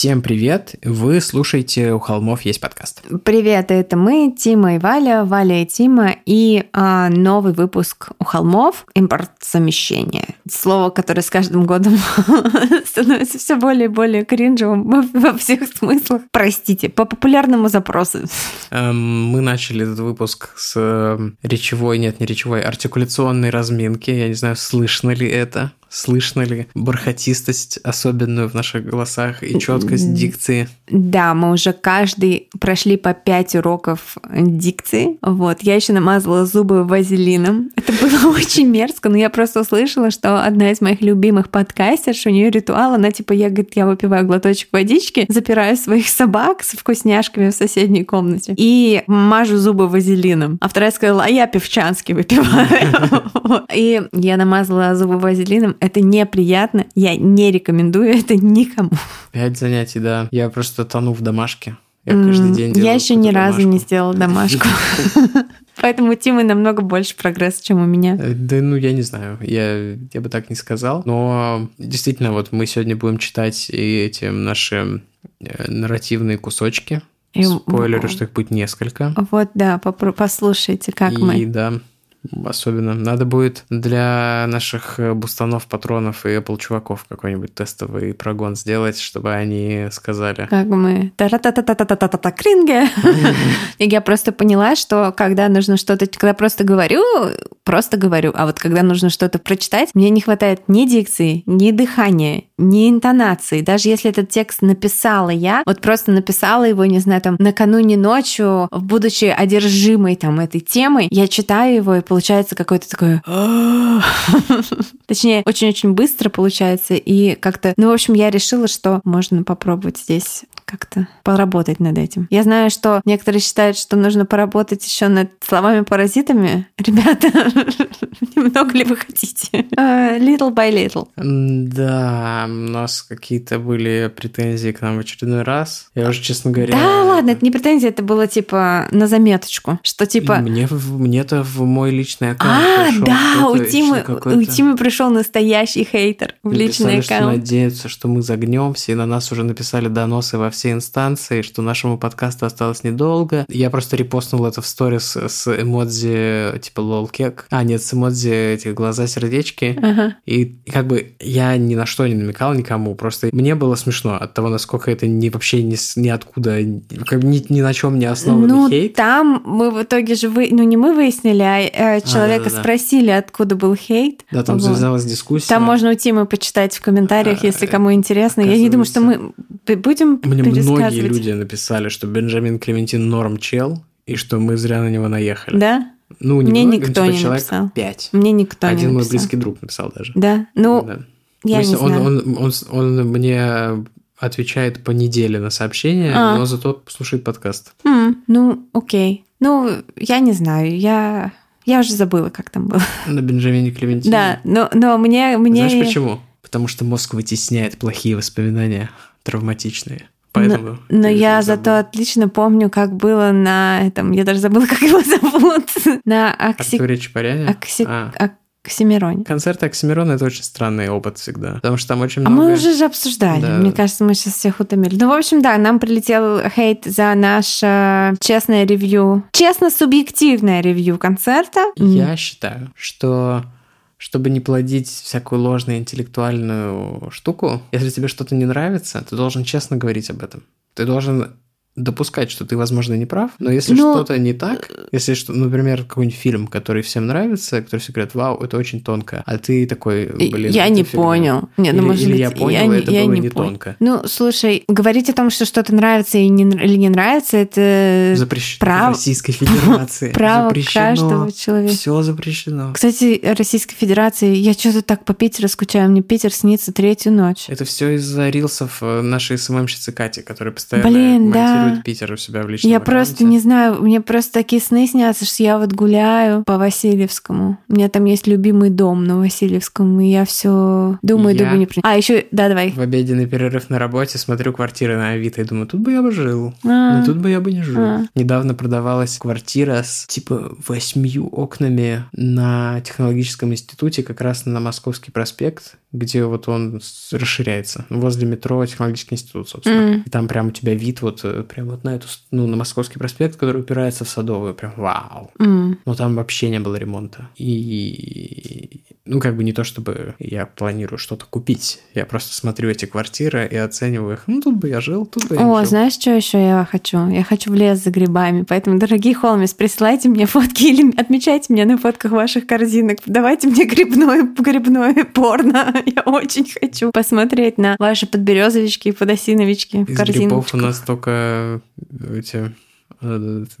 Всем привет! Вы слушаете «У холмов есть подкаст». Привет, это мы, Тима и Валя, Валя и Тима, и а, новый выпуск «У холмов. Импорт-замещение». Слово, которое с каждым годом становится все более и более кринжевым во всех смыслах. Простите, по популярному запросу. Эм, мы начали этот выпуск с эм, речевой, нет, не речевой, артикуляционной разминки. Я не знаю, слышно ли это слышно ли бархатистость особенную в наших голосах и четкость дикции. Да, мы уже каждый прошли по пять уроков дикции. Вот, я еще намазала зубы вазелином. Это было очень мерзко, но я просто услышала, что одна из моих любимых подкастерш, у нее ритуал, она типа, я, говорит, я выпиваю глоточек водички, запираю своих собак с вкусняшками в соседней комнате и мажу зубы вазелином. А вторая сказала, а я певчанский выпиваю. И я намазала зубы вазелином, это неприятно. Я не рекомендую это никому. Пять занятий, да. Я просто тону в домашке. Я каждый день делаю Я еще ни разу не сделала домашку. Поэтому у Тимы намного больше прогресса, чем у меня. Э, да, ну, я не знаю. Я, я бы так не сказал. Но действительно, вот мы сегодня будем читать и эти наши э, нарративные кусочки. И... Спойлеры, что их будет несколько. Вот, да, послушайте, как и, мы. И да, особенно. Надо будет для наших э, бустанов, патронов и Apple чуваков какой-нибудь тестовый прогон сделать, чтобы они сказали. Как мы та та та та та та та та та кринге. И я просто поняла, что когда нужно что-то, когда просто говорю, просто говорю, а вот когда нужно что-то прочитать, мне не хватает ни дикции, ни дыхания, ни интонации. Даже если этот текст написала я, вот просто написала его, не знаю, там, накануне ночью, будучи одержимой там этой темой, я читаю его и получается какой-то такой... Точнее, очень-очень быстро получается. И как-то... Ну, в общем, я решила, что можно попробовать здесь как-то поработать над этим. Я знаю, что некоторые считают, что нужно поработать еще над словами-паразитами. Ребята, немного ли вы хотите? Uh, little by little. Да, у нас какие-то были претензии к нам в очередной раз. Я уже, честно говоря... Да, ладно, это не претензии, это было типа на заметочку, что типа... Мне, мне-то в мой личный аккаунт А, пришел да, у Тимы, у Тимы пришел настоящий хейтер в личный аккаунт. что надеются, что мы загнемся, и на нас уже написали доносы во все инстанции, что нашему подкасту осталось недолго. Я просто репостнул это в сторис с эмодзи типа лолкек. А, нет, с эмодзи этих глаза-сердечки. Ага. И как бы я ни на что не намекал никому, просто мне было смешно от того, насколько это не вообще ни, ни откуда, ни, ни на чем не основанный ну, хейт. там мы в итоге же, вы, ну не мы выяснили, а э, человека а, да, да, да. спросили, откуда был хейт. Да, там вот. завязалась дискуссия. Там можно у Тимы почитать в комментариях, а, если кому интересно. Я не думаю, что мы будем Мне многие люди написали, что Бенджамин Клементин норм чел, и что мы зря на него наехали. Да? Ну, Мне немного, никто типа, не человек написал. Пять. Мне никто Один не написал. мой близкий друг написал даже. Да? Ну, да. я Мысли, не он, знаю. Он, он, он, он мне отвечает по неделе на сообщения, а. но зато слушает подкаст. Mm, ну, окей. Ну, я не знаю, я... Я уже забыла, как там было. На Бенджамине Клементине? Да, но, но мне, мне... Знаешь почему? Потому что мозг вытесняет плохие воспоминания, травматичные. Поэтому но, но я зато отлично помню, как было на этом, я даже забыла, как его зовут, на Акси... Артуре Чапаряне? Акси... А. Оксимироне. Концерты Оксимирона — это очень странный опыт всегда, потому что там очень много... А мы уже же обсуждали, да. мне кажется, мы сейчас всех утомили. Ну, в общем, да, нам прилетел хейт за наше честное ревью, честно-субъективное ревью концерта. Я считаю, что чтобы не плодить всякую ложную интеллектуальную штуку, если тебе что-то не нравится, ты должен честно говорить об этом. Ты должен допускать, что ты, возможно, не прав, но если Но- что-то не так, если, что, например, какой-нибудь фильм, который всем нравится, который все говорят, вау, это очень тонко, а ты такой, блин, я не фигня». понял. Нет, ну, Или- может или быть, я понял, и это я было не не тонко. Ну, слушай, говорить о том, что что-то нравится и не, или не нравится, это Запрещено прав- в Российской Федерации. право запрещено. каждого человека. Все запрещено. Кстати, Российской Федерации, я что-то так по Питеру скучаю, мне Питер снится третью ночь. Это все из-за рилсов э, нашей СММщицы Кати, которая постоянно Блин, да. Монтирует Питер у себя в личном Я просто аккаунте. не знаю, мне просто такие сны снятся, что я вот гуляю по Васильевскому. У меня там есть любимый дом на Васильевском, и я все думаю, Я- думаю, не при... А, еще, да, давай. В обеденный перерыв на работе смотрю квартиры на Авито и думаю, тут бы я бы жил. А, Но тут бы я бы не жил. А. Недавно продавалась квартира с типа восьмью окнами на технологическом институте, как раз на Московский проспект, где вот он расширяется. Возле метро технологический институт, собственно. М. И там прям у тебя вид вот э, прям вот на эту, ну, на Московский проспект, который упирается в Садовую. Прям вау. м. Но там вообще не было ремонта. И, ну, как бы не то, чтобы я планирую что-то купить. Я просто смотрю эти квартиры и оцениваю их. Ну, тут бы я жил, тут бы я О, жил. знаешь, что еще я хочу? Я хочу в лес за грибами. Поэтому, дорогие холмис, присылайте мне фотки или отмечайте меня на фотках ваших корзинок. Давайте мне грибное, грибное порно. Я очень хочу посмотреть на ваши подберезовички и подосиновички в Из грибов корзиночках. у нас только эти э,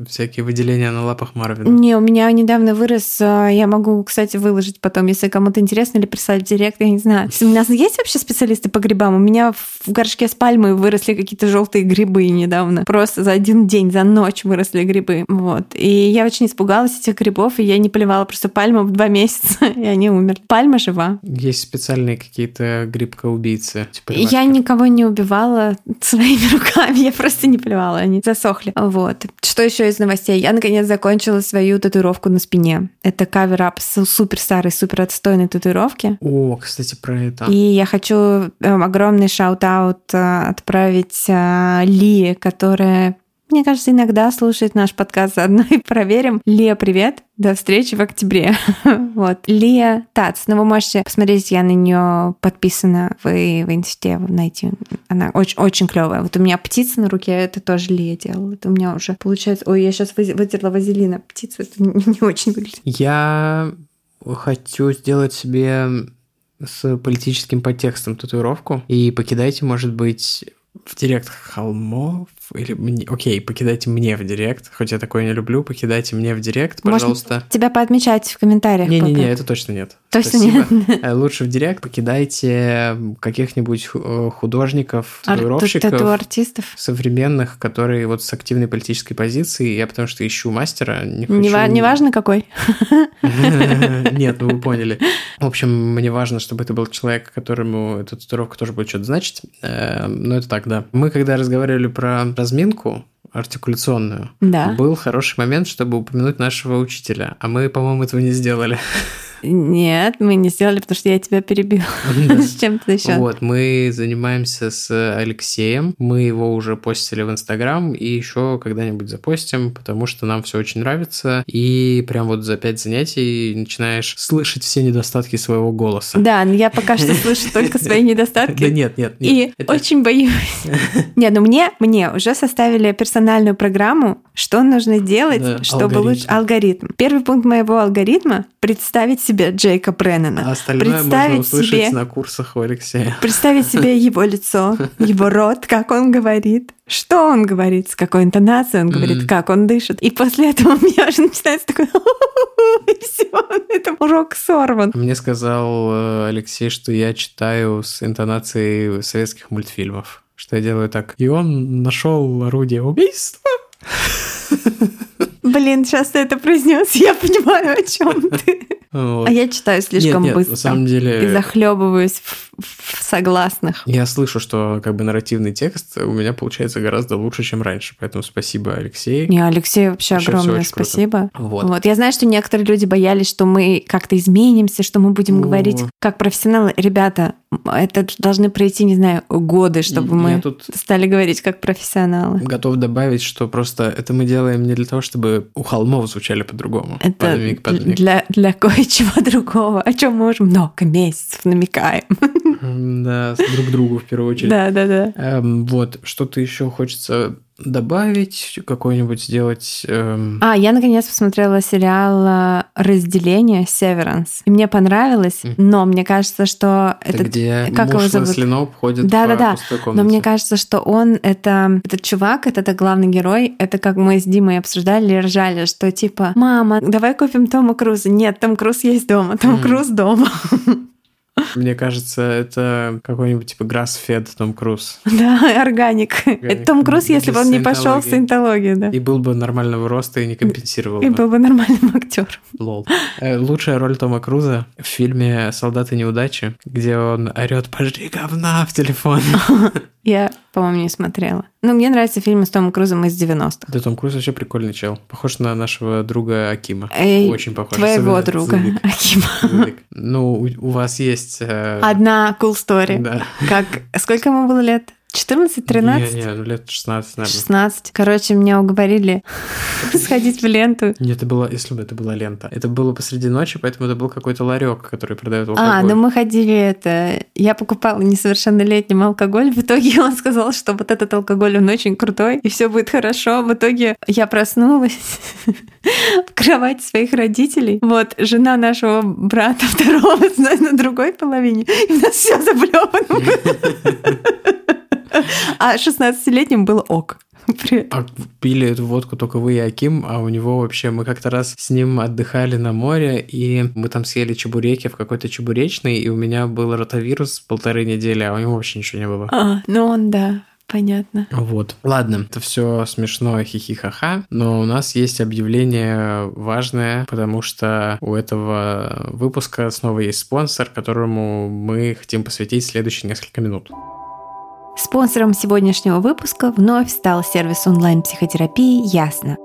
всякие выделения на лапах Марвина. Не, у меня недавно вырос, а, я могу, кстати, выложить потом, если кому-то интересно, или прислать в директ, я не знаю. У нас есть вообще специалисты по грибам? У меня в горшке с пальмой выросли какие-то желтые грибы недавно. Просто за один день, за ночь выросли грибы. Вот. И я очень испугалась этих грибов, и я не поливала просто пальму в два месяца, и они умерли. Пальма жива. Есть специальные какие-то грибка-убийцы. Типа Я никого не убивала своими руками, я просто не поливала, они засохли. Вот. Что еще из новостей? Я наконец закончила свою татуировку на спине. Это cover-up с супер старой, супер отстойной татуировки. О, кстати, про это. И я хочу эм, огромный shout-out э, отправить э, Ли, которая, мне кажется, иногда слушает наш подкаст заодно и проверим. Лия, привет! До встречи в октябре. вот. Лия Tats. Ну, вы можете посмотреть, я на нее подписана в, в инсте, вы найти. Она очень, очень клевая. Вот у меня птица на руке, это тоже Лия делала. Это у меня уже получается... Ой, я сейчас вытерла вазелина. Птица, это не, не очень выглядит. Я хочу сделать себе с политическим подтекстом татуировку. И покидайте, может быть, в директ холмов. Или мне... Окей, покидайте мне в директ. Хоть я такое не люблю, покидайте мне в директ, Можно пожалуйста. Тебя поотмечать в комментариях. Не-не-не, это точно нет. Точно Спасибо. нет. Э, Лучше в директ покидайте каких-нибудь ху- художников, Ар- татуировщиков Тату-артистов. современных, которые вот с активной политической позицией. Я потому что ищу мастера, не хочу... Не, ва- не важно какой. Нет, ну вы поняли. В общем, мне важно, чтобы это был человек, которому эта татуировка тоже будет что-то значить. Э, Ну, это так, да. Мы когда разговаривали про разминку артикуляционную, Да. был хороший момент, чтобы упомянуть нашего учителя. А мы, по-моему, этого не сделали. Нет, мы не сделали, потому что я тебя перебила. С чем-то еще. Вот, мы занимаемся с Алексеем. Мы его уже постили в Инстаграм и еще когда-нибудь запостим, потому что нам все очень нравится. И прям вот за пять занятий начинаешь слышать все недостатки своего голоса. Да, но я пока что слышу только свои недостатки. Да нет, нет, И очень боюсь. Не, ну мне, мне уже составили персональную программу, что нужно делать, Да, чтобы алгоритм. лучше... Алгоритм. Первый пункт моего алгоритма — представить себе Джейка Бреннана. А остальное можно представить услышать себе... на курсах у Алексея. Представить себе его лицо, его рот, как он говорит, что он говорит, с какой интонацией он говорит, как он дышит. И после этого у меня уже начинается такой... И все, это урок сорван. Мне сказал э, Алексей, что я читаю с интонацией советских мультфильмов. Что я делаю так. И он нашел орудие убийства. Блин, сейчас ты это произнес, я понимаю, о чем ты. Вот. А я читаю слишком Нет, нет, быстро. на самом деле... И захлебываюсь в, в согласных. Я слышу, что как бы нарративный текст у меня получается гораздо лучше, чем раньше. Поэтому спасибо, Алексей. Не, Алексей, вообще Вообще огромное круто. спасибо. Вот. Я знаю, что некоторые люди боялись, что мы как-то изменимся, что мы будем О. говорить как профессионалы. Ребята, это должны пройти, не знаю, годы, чтобы Я мы тут стали говорить как профессионалы. готов добавить, что просто это мы делаем не для того, чтобы у холмов звучали по-другому. Это Подмиг, подмиг. для, для кое-чего другого, о чем мы уже много месяцев намекаем. Да, друг другу в первую очередь. Да, да, да. Эм, вот, что-то еще хочется добавить, какой-нибудь сделать... Эм... А, я наконец посмотрела сериал э, «Разделение» Severance. И мне понравилось, mm. но мне кажется, что это... где как муж его зовут? Ходит да, по да, да. Но мне кажется, что он это... Этот чувак, это, это главный герой. Это как мы с Димой обсуждали и ржали, что типа, мама, давай купим Тома Круза. Нет, Том Круз есть дома. Том mm. Круз дома. Мне кажется, это какой-нибудь типа grass-fed Том Круз. Да, органик. Это Том Круз, если бы он не пошел в саентологию, да. И был бы нормального роста и не компенсировал И был бы нормальным актером. Лол. Э, лучшая роль Тома Круза в фильме «Солдаты неудачи», где он орет «Пожри говна» в телефон. Я, по-моему, не смотрела. Ну, мне нравятся фильмы с Томом Крузом из 90-х. Да, Том Круз вообще прикольный чел. Похож на нашего друга Акима. Эй, Очень похож. Твоего Особенно друга. Акима. Ну, у вас есть... Э... Одна cool story. Да. Как... Сколько ему было лет? 14-13? Не, не, ну лет 16, наверное. 16. Короче, меня уговорили сходить в ленту. Нет, это было, если бы это была лента. Это было посреди ночи, поэтому это был какой-то ларек, который продает алкоголь. А, ну мы ходили это... Я покупала несовершеннолетним алкоголь. В итоге он сказал, что вот этот алкоголь, он очень крутой, и все будет хорошо. В итоге я проснулась в кровати своих родителей. Вот, жена нашего брата второго на другой половине. И у нас все заблевано. А 16-летним было ок. А пили эту водку только вы и Аким, а у него вообще... Мы как-то раз с ним отдыхали на море, и мы там съели чебуреки в какой-то чебуречной, и у меня был ротавирус полторы недели, а у него вообще ничего не было. А, ну он, да, Понятно. Вот. Ладно, это все смешно, хихихаха, но у нас есть объявление важное, потому что у этого выпуска снова есть спонсор, которому мы хотим посвятить следующие несколько минут. Спонсором сегодняшнего выпуска вновь стал сервис онлайн-психотерапии «Ясно».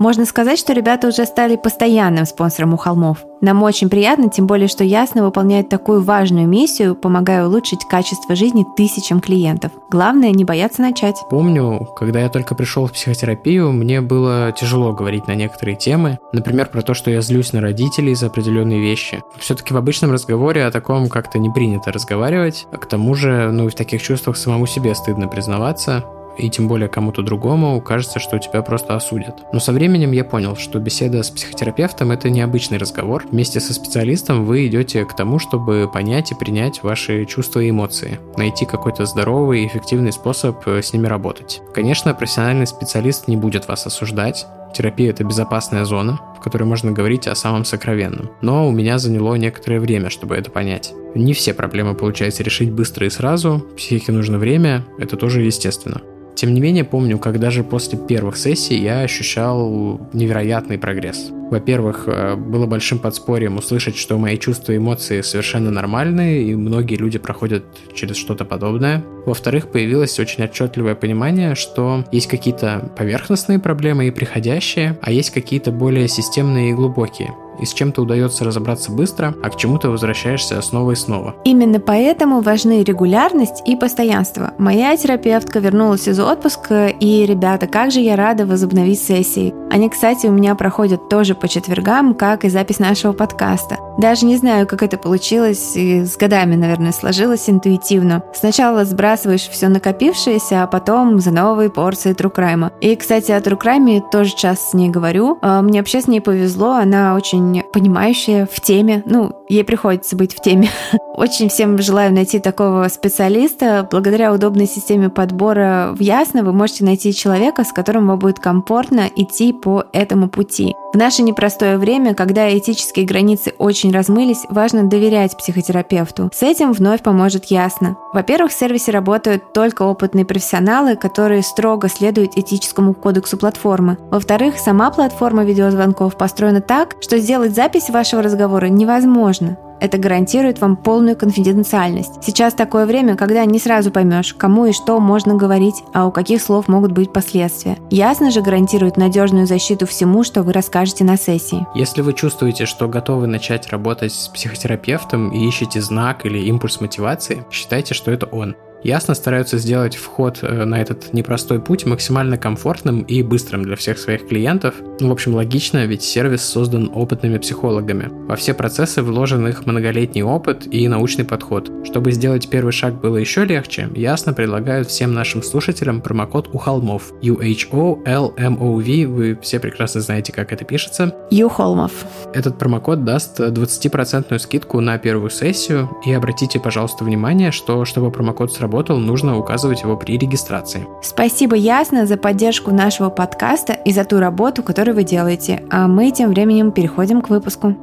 Можно сказать, что ребята уже стали постоянным спонсором у холмов. Нам очень приятно, тем более, что Ясно выполняет такую важную миссию, помогая улучшить качество жизни тысячам клиентов. Главное, не бояться начать. Помню, когда я только пришел в психотерапию, мне было тяжело говорить на некоторые темы. Например, про то, что я злюсь на родителей за определенные вещи. Все-таки в обычном разговоре о таком как-то не принято разговаривать. А к тому же, ну и в таких чувствах самому себе стыдно признаваться и тем более кому-то другому кажется, что тебя просто осудят. Но со временем я понял, что беседа с психотерапевтом – это необычный разговор. Вместе со специалистом вы идете к тому, чтобы понять и принять ваши чувства и эмоции, найти какой-то здоровый и эффективный способ э, с ними работать. Конечно, профессиональный специалист не будет вас осуждать, Терапия – это безопасная зона, в которой можно говорить о самом сокровенном. Но у меня заняло некоторое время, чтобы это понять. Не все проблемы получается решить быстро и сразу, психике нужно время, это тоже естественно. Тем не менее, помню, как даже после первых сессий я ощущал невероятный прогресс. Во-первых, э, было большим подспорьем услышать, что мои чувства и эмоции совершенно нормальные, и многие люди проходят через что-то подобное. Во-вторых, появилось очень отчетливое понимание, что есть какие-то поверхностные проблемы и приходящие, а есть какие-то более системные и глубокие и с чем-то удается разобраться быстро, а к чему-то возвращаешься снова и снова. Именно поэтому важны регулярность и постоянство. Моя терапевтка вернулась из отпуска, и, ребята, как же я рада возобновить сессии. Они, кстати, у меня проходят тоже по четвергам, как и запись нашего подкаста. Даже не знаю, как это получилось, и с годами, наверное, сложилось интуитивно. Сначала сбрасываешь все накопившееся, а потом за новые порции трукрайма. И, кстати, о трукрайме тоже часто с ней говорю. А, мне вообще с ней повезло, она очень понимающая в теме. Ну, ей приходится быть в теме. Очень всем желаю найти такого специалиста. Благодаря удобной системе подбора в Ясно вы можете найти человека, с которым вам будет комфортно идти по этому пути. В наше непростое время, когда этические границы очень размылись, важно доверять психотерапевту. С этим вновь поможет Ясно. Во-первых, в сервисе работают только опытные профессионалы, которые строго следуют этическому кодексу платформы. Во-вторых, сама платформа видеозвонков построена так, что сделать запись вашего разговора невозможно. Это гарантирует вам полную конфиденциальность. Сейчас такое время, когда не сразу поймешь, кому и что можно говорить, а у каких слов могут быть последствия. Ясно же гарантирует надежную защиту всему, что вы расскажете на сессии. Если вы чувствуете, что готовы начать работать с психотерапевтом и ищете знак или импульс мотивации, считайте, что это он. Ясно стараются сделать вход э, на этот непростой путь максимально комфортным и быстрым для всех своих клиентов. Ну, в общем, логично, ведь сервис создан опытными психологами. Во все процессы вложен их многолетний опыт и научный подход. Чтобы сделать первый шаг было еще легче, Ясно предлагают всем нашим слушателям промокод у холмов. UHOLMOV, вы все прекрасно знаете, как это пишется. Юхолмов. Этот промокод даст 20% скидку на первую сессию, и обратите, пожалуйста, внимание, что чтобы промокод сработал, нужно указывать его при регистрации. Спасибо, Ясно, за поддержку нашего подкаста и за ту работу, которую вы делаете. А мы тем временем переходим к выпуску.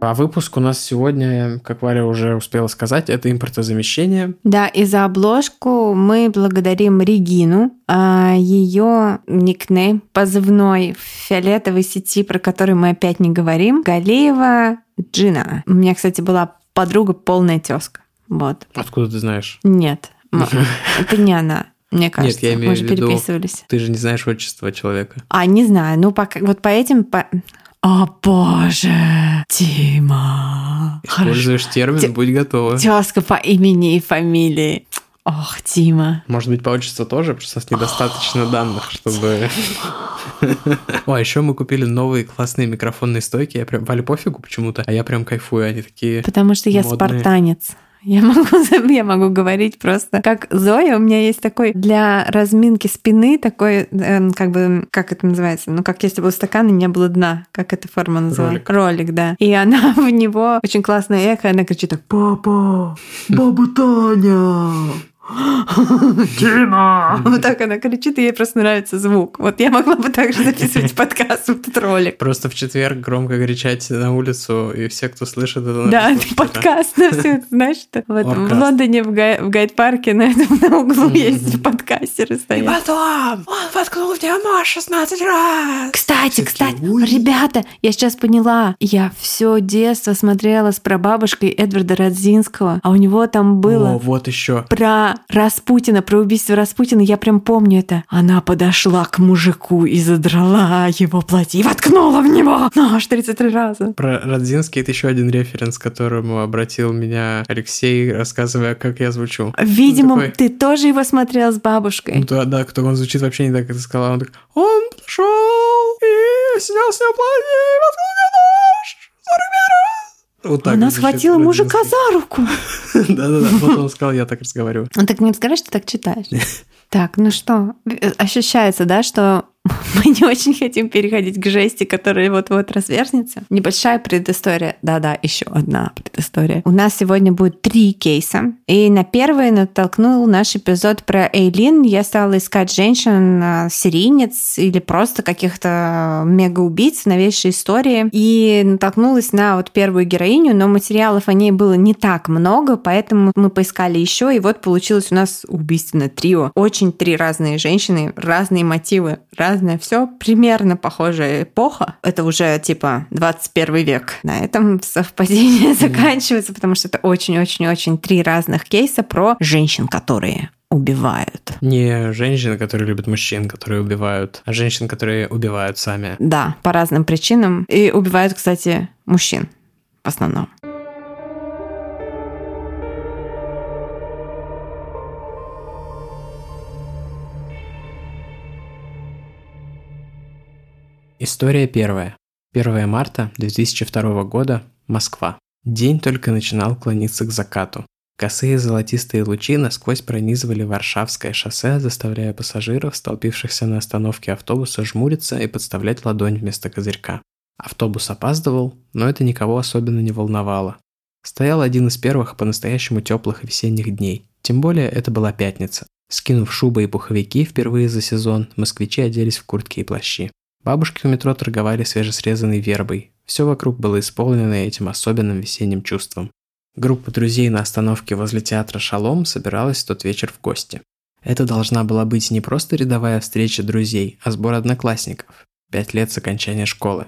А выпуск у нас сегодня, как Валя уже успела сказать, это импортозамещение. Да, и за обложку мы благодарим Регину, а ее никнейм позывной в фиолетовой сети, про который мы опять не говорим, Галеева Джина. У меня, кстати, была подруга полная тезка. Вот. Откуда ты знаешь? Нет, это не она. Мне кажется, Нет, я имею мы же в виду, переписывались. ты же не знаешь отчество человека. А, не знаю, ну пока, вот по этим... По... О боже, Тима. Используешь термин, Те- будь готова. Тезка по имени и фамилии. Ох, Тима. Может быть, по отчеству тоже, у нас недостаточно данных, чтобы... О, а еще мы купили новые классные микрофонные стойки. Я прям... Вале пофигу почему-то, а я прям кайфую. Они такие... Потому что я Модные. спартанец. Я могу, я могу говорить просто как Зоя. У меня есть такой для разминки спины такой, эм, как бы, как это называется? Ну, как если бы у стакана не было дна. Как эта форма называется? Ролик, да. И она в него очень классное эхо, она кричит так, папа, баба Таня. Дима! Вот так она кричит, и ей просто нравится звук. Вот я могла бы также записывать подкаст, вот этот ролик. Просто в четверг громко кричать на улицу, и все, кто слышит это... Да, это подкаст на все это, знаешь, что в, в. Лондоне в, гай- в гайд-парке на этом на углу есть подкастеры И стоят. потом он воткнул в нее 16 раз. Кстати, кстати, ребята, я сейчас поняла, я все детство смотрела с прабабушкой Эдварда Радзинского, а у него там О, было вот еще. про Распутина, про убийство Распутина, я прям помню это. Она подошла к мужику и задрала его платье и воткнула в него нож 33 раза. Про Родзинский это еще один референс, к которому обратил меня Алексей, рассказывая, как я звучу. Видимо, такой- ты тоже его смотрел с бабушкой. Ну да, да, кто он звучит вообще не так, как ты сказала. Он так, он пришел и снял с него платье и воткнул мне нож 41 раз. Вот так Она схватила мужика за руку. Да-да-да, вот он сказал, я так разговариваю. Он так не расскажешь, что так читаешь. Так, ну что, э, ощущается, да, что мы не очень хотим переходить к жести, которая вот-вот разверзнется. Небольшая предыстория. Да-да, еще одна предыстория. У нас сегодня будет три кейса. И на первый натолкнул наш эпизод про Эйлин. Я стала искать женщин, а, серийниц или просто каких-то мега-убийц, новейшей истории. И натолкнулась на вот первую героиню, но материалов о ней было не так много, поэтому мы поискали еще, и вот получилось у нас убийственное трио. Очень три разные женщины, разные мотивы, разное все, примерно похожая эпоха. Это уже типа 21 век. На этом совпадение заканчивается, потому что это очень-очень-очень три разных кейса про женщин, которые убивают. Не женщины, которые любят мужчин, которые убивают, а женщин, которые убивают сами. Да, по разным причинам. И убивают, кстати, мужчин в основном. История первая. 1 марта 2002 года. Москва. День только начинал клониться к закату. Косые золотистые лучи насквозь пронизывали Варшавское шоссе, заставляя пассажиров, столпившихся на остановке автобуса, жмуриться и подставлять ладонь вместо козырька. Автобус опаздывал, но это никого особенно не волновало. Стоял один из первых по-настоящему теплых весенних дней. Тем более это была пятница. Скинув шубы и пуховики впервые за сезон, москвичи оделись в куртки и плащи. Бабушки у метро торговали свежесрезанной вербой. Все вокруг было исполнено этим особенным весенним чувством. Группа друзей на остановке возле театра «Шалом» собиралась в тот вечер в гости. Это должна была быть не просто рядовая встреча друзей, а сбор одноклассников. Пять лет с окончания школы.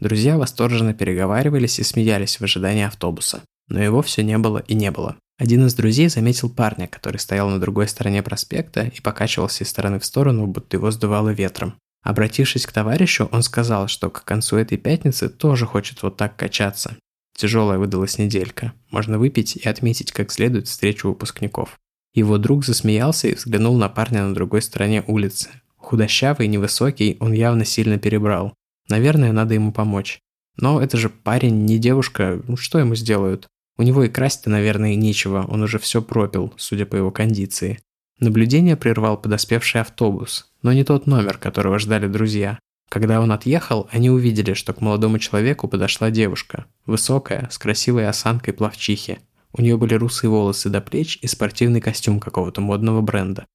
Друзья восторженно переговаривались и смеялись в ожидании автобуса. Но его все не было и не было. Один из друзей заметил парня, который стоял на другой стороне проспекта и покачивался из стороны в сторону, будто его сдувало ветром. Обратившись к товарищу, он сказал, что к концу этой пятницы тоже хочет вот так качаться. Тяжелая выдалась неделька. Можно выпить и отметить как следует встречу выпускников. Его друг засмеялся и взглянул на парня на другой стороне улицы. Худощавый, невысокий, он явно сильно перебрал. Наверное, надо ему помочь. Но это же парень, не девушка, ну что ему сделают? У него и красть-то, наверное, нечего, он уже все пропил, судя по его кондиции. Наблюдение прервал подоспевший автобус, но не тот номер, которого ждали друзья. Когда он отъехал, они увидели, что к молодому человеку подошла девушка. Высокая, с красивой осанкой плавчихи. У нее были русые волосы до плеч и спортивный костюм какого-то модного бренда.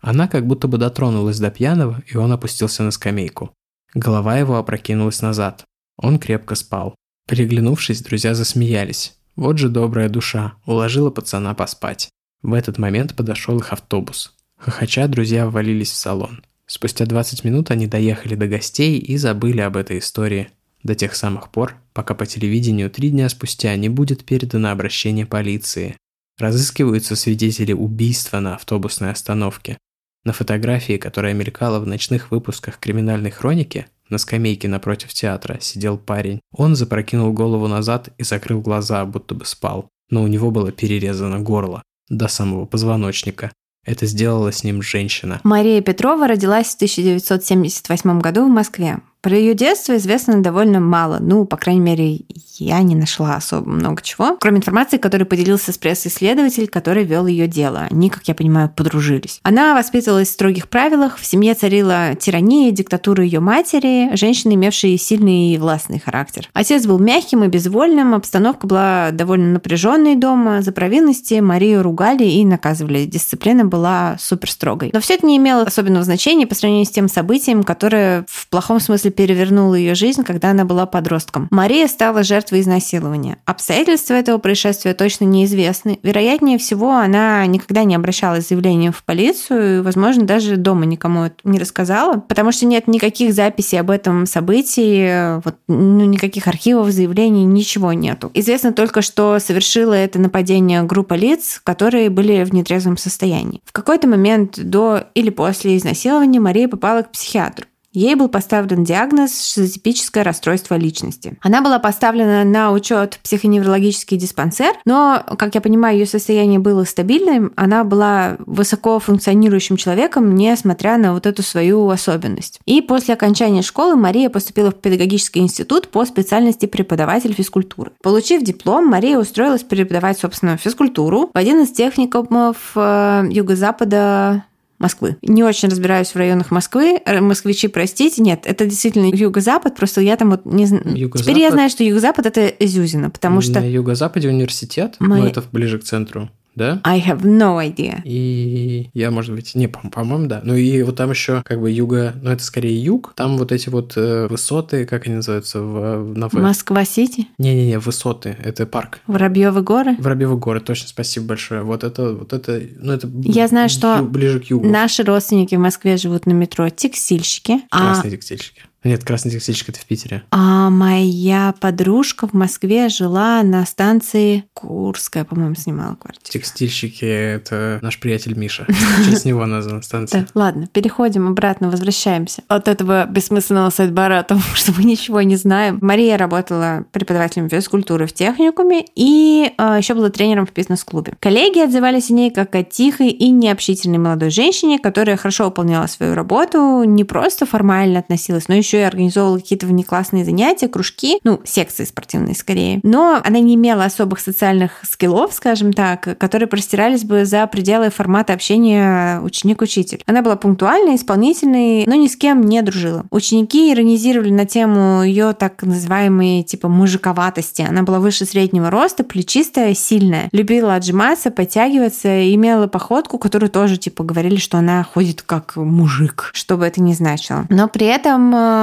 Она как будто бы дотронулась до пьяного, и он опустился на скамейку. Голова его опрокинулась назад. Он крепко спал. Переглянувшись, друзья засмеялись. Вот же добрая душа, уложила пацана поспать. В этот момент подошел их автобус. Хохоча, друзья ввалились в салон. Спустя 20 минут они доехали до гостей и забыли об этой истории. До тех самых пор, пока по телевидению три дня спустя не будет передано обращение полиции. Разыскиваются свидетели убийства на автобусной остановке. На фотографии, которая мелькала в ночных выпусках криминальной хроники, на скамейке напротив театра сидел парень. Он запрокинул голову назад и закрыл глаза, будто бы спал. Но у него было перерезано горло до самого позвоночника. Это сделала с ним женщина. Мария Петрова родилась в 1978 году в Москве. Про ее детство известно довольно мало. Ну, по крайней мере, я не нашла особо много чего, кроме информации, которой поделился с прессой исследователь, который вел ее дело. Они, как я понимаю, подружились. Она воспитывалась в строгих правилах, в семье царила тирания, диктатура ее матери, женщины, имевшие сильный и властный характер. Отец был мягким и безвольным, обстановка была довольно напряженной дома, за провинности Марию ругали и наказывали, дисциплина была супер строгой. Но все это не имело особенного значения по сравнению с тем событием, которое в плохом смысле полностью перевернула ее жизнь, когда она была подростком. Мария стала жертвой изнасилования. Обстоятельства этого происшествия точно неизвестны. Вероятнее всего, она никогда не обращалась с заявлением в полицию и, возможно, даже дома никому это не рассказала, потому что нет никаких записей об этом событии, вот, ну, никаких архивов, заявлений, ничего нету. Известно только, что совершила это нападение группа лиц, которые были в нетрезвом состоянии. В какой-то момент до или после изнасилования Мария попала к психиатру. Ей был поставлен диагноз шизотипическое расстройство личности. Она была поставлена на учет в психоневрологический диспансер, но, как я понимаю, ее состояние было стабильным, она была высоко функционирующим человеком, несмотря на вот эту свою особенность. И после окончания школы Мария поступила в педагогический институт по специальности преподаватель физкультуры. Получив диплом, Мария устроилась преподавать, собственно, физкультуру в один из техникумов э, юго-запада Москвы. Не очень разбираюсь в районах Москвы. Москвичи, простите, нет, это действительно юго-запад, просто я там вот не знаю. Теперь я знаю, что юго-запад это Зюзина, потому что... На юго-западе университет, Мы... но это ближе к центру да? I have no idea. И я, может быть, не, по-моему, да. Ну и вот там еще как бы юга, ну это скорее юг, там вот эти вот э, высоты, как они называются, в, на В. Москва-Сити? Не-не-не, высоты, это парк. Воробьевы горы? Воробьевы горы, точно, спасибо большое. Вот это, вот это, ну это Я знаю, что ближе к югу. Наши родственники в Москве живут на метро, текстильщики. Красные а... текстильщики. Нет, красный текстильщик это в Питере. А моя подружка в Москве жила на станции Курская, по-моему, снимала квартиру. Текстильщики – это наш приятель Миша. В него названа станция. Да, ладно, переходим обратно, возвращаемся от этого бессмысленного сайт-бара, потому что мы ничего не знаем. Мария работала преподавателем физкультуры в техникуме и э, еще была тренером в бизнес-клубе. Коллеги отзывались о ней как о тихой и необщительной молодой женщине, которая хорошо выполняла свою работу, не просто формально относилась, но еще еще и организовывала какие-то внеклассные занятия, кружки, ну, секции спортивные скорее. Но она не имела особых социальных скиллов, скажем так, которые простирались бы за пределы формата общения ученик-учитель. Она была пунктуальной, исполнительной, но ни с кем не дружила. Ученики иронизировали на тему ее так называемой типа мужиковатости. Она была выше среднего роста, плечистая, сильная. Любила отжиматься, подтягиваться, имела походку, которую тоже типа говорили, что она ходит как мужик, что бы это ни значило. Но при этом э,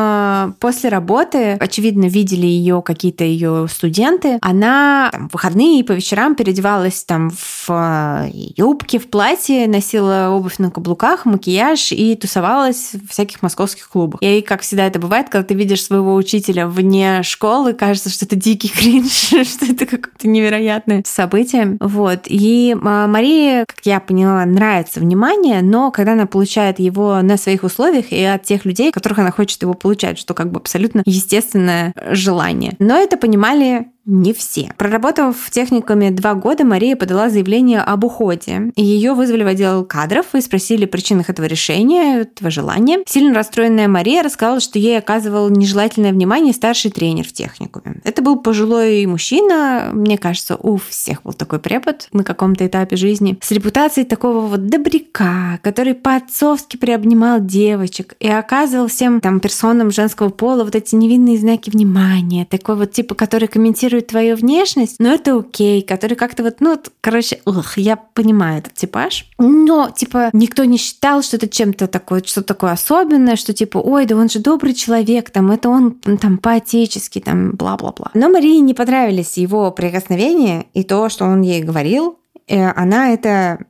после работы, очевидно, видели ее какие-то ее студенты. Она там, в выходные и по вечерам переодевалась там в э, юбки, в платье, носила обувь на каблуках, макияж и тусовалась в всяких московских клубах. И как всегда это бывает, когда ты видишь своего учителя вне школы, кажется, что это дикий кринж, что это какое-то невероятное событие. Вот. И э, Марии, как я поняла, нравится внимание, но когда она получает его на своих условиях и от тех людей, которых она хочет его получать, что как бы абсолютно естественное желание. Но это понимали не все. Проработав в техникуме два года, Мария подала заявление об уходе. Ее вызвали в отдел кадров и спросили причинах этого решения, этого желания. Сильно расстроенная Мария рассказала, что ей оказывал нежелательное внимание старший тренер в техникуме. Это был пожилой мужчина, мне кажется, у всех был такой препод на каком-то этапе жизни, с репутацией такого вот добряка, который по-отцовски приобнимал девочек и оказывал всем там персонам женского пола вот эти невинные знаки внимания, такой вот типа, который комментирует комментирует твою внешность, но это окей, который как-то вот, ну, вот, короче, ух, я понимаю этот типаж. Но, типа, никто не считал, что это чем-то такое, что такое особенное, что типа, ой, да он же добрый человек, там, это он там по-отечески, там, бла-бла-бла. Но Марии не понравились его прикосновения и то, что он ей говорил, она это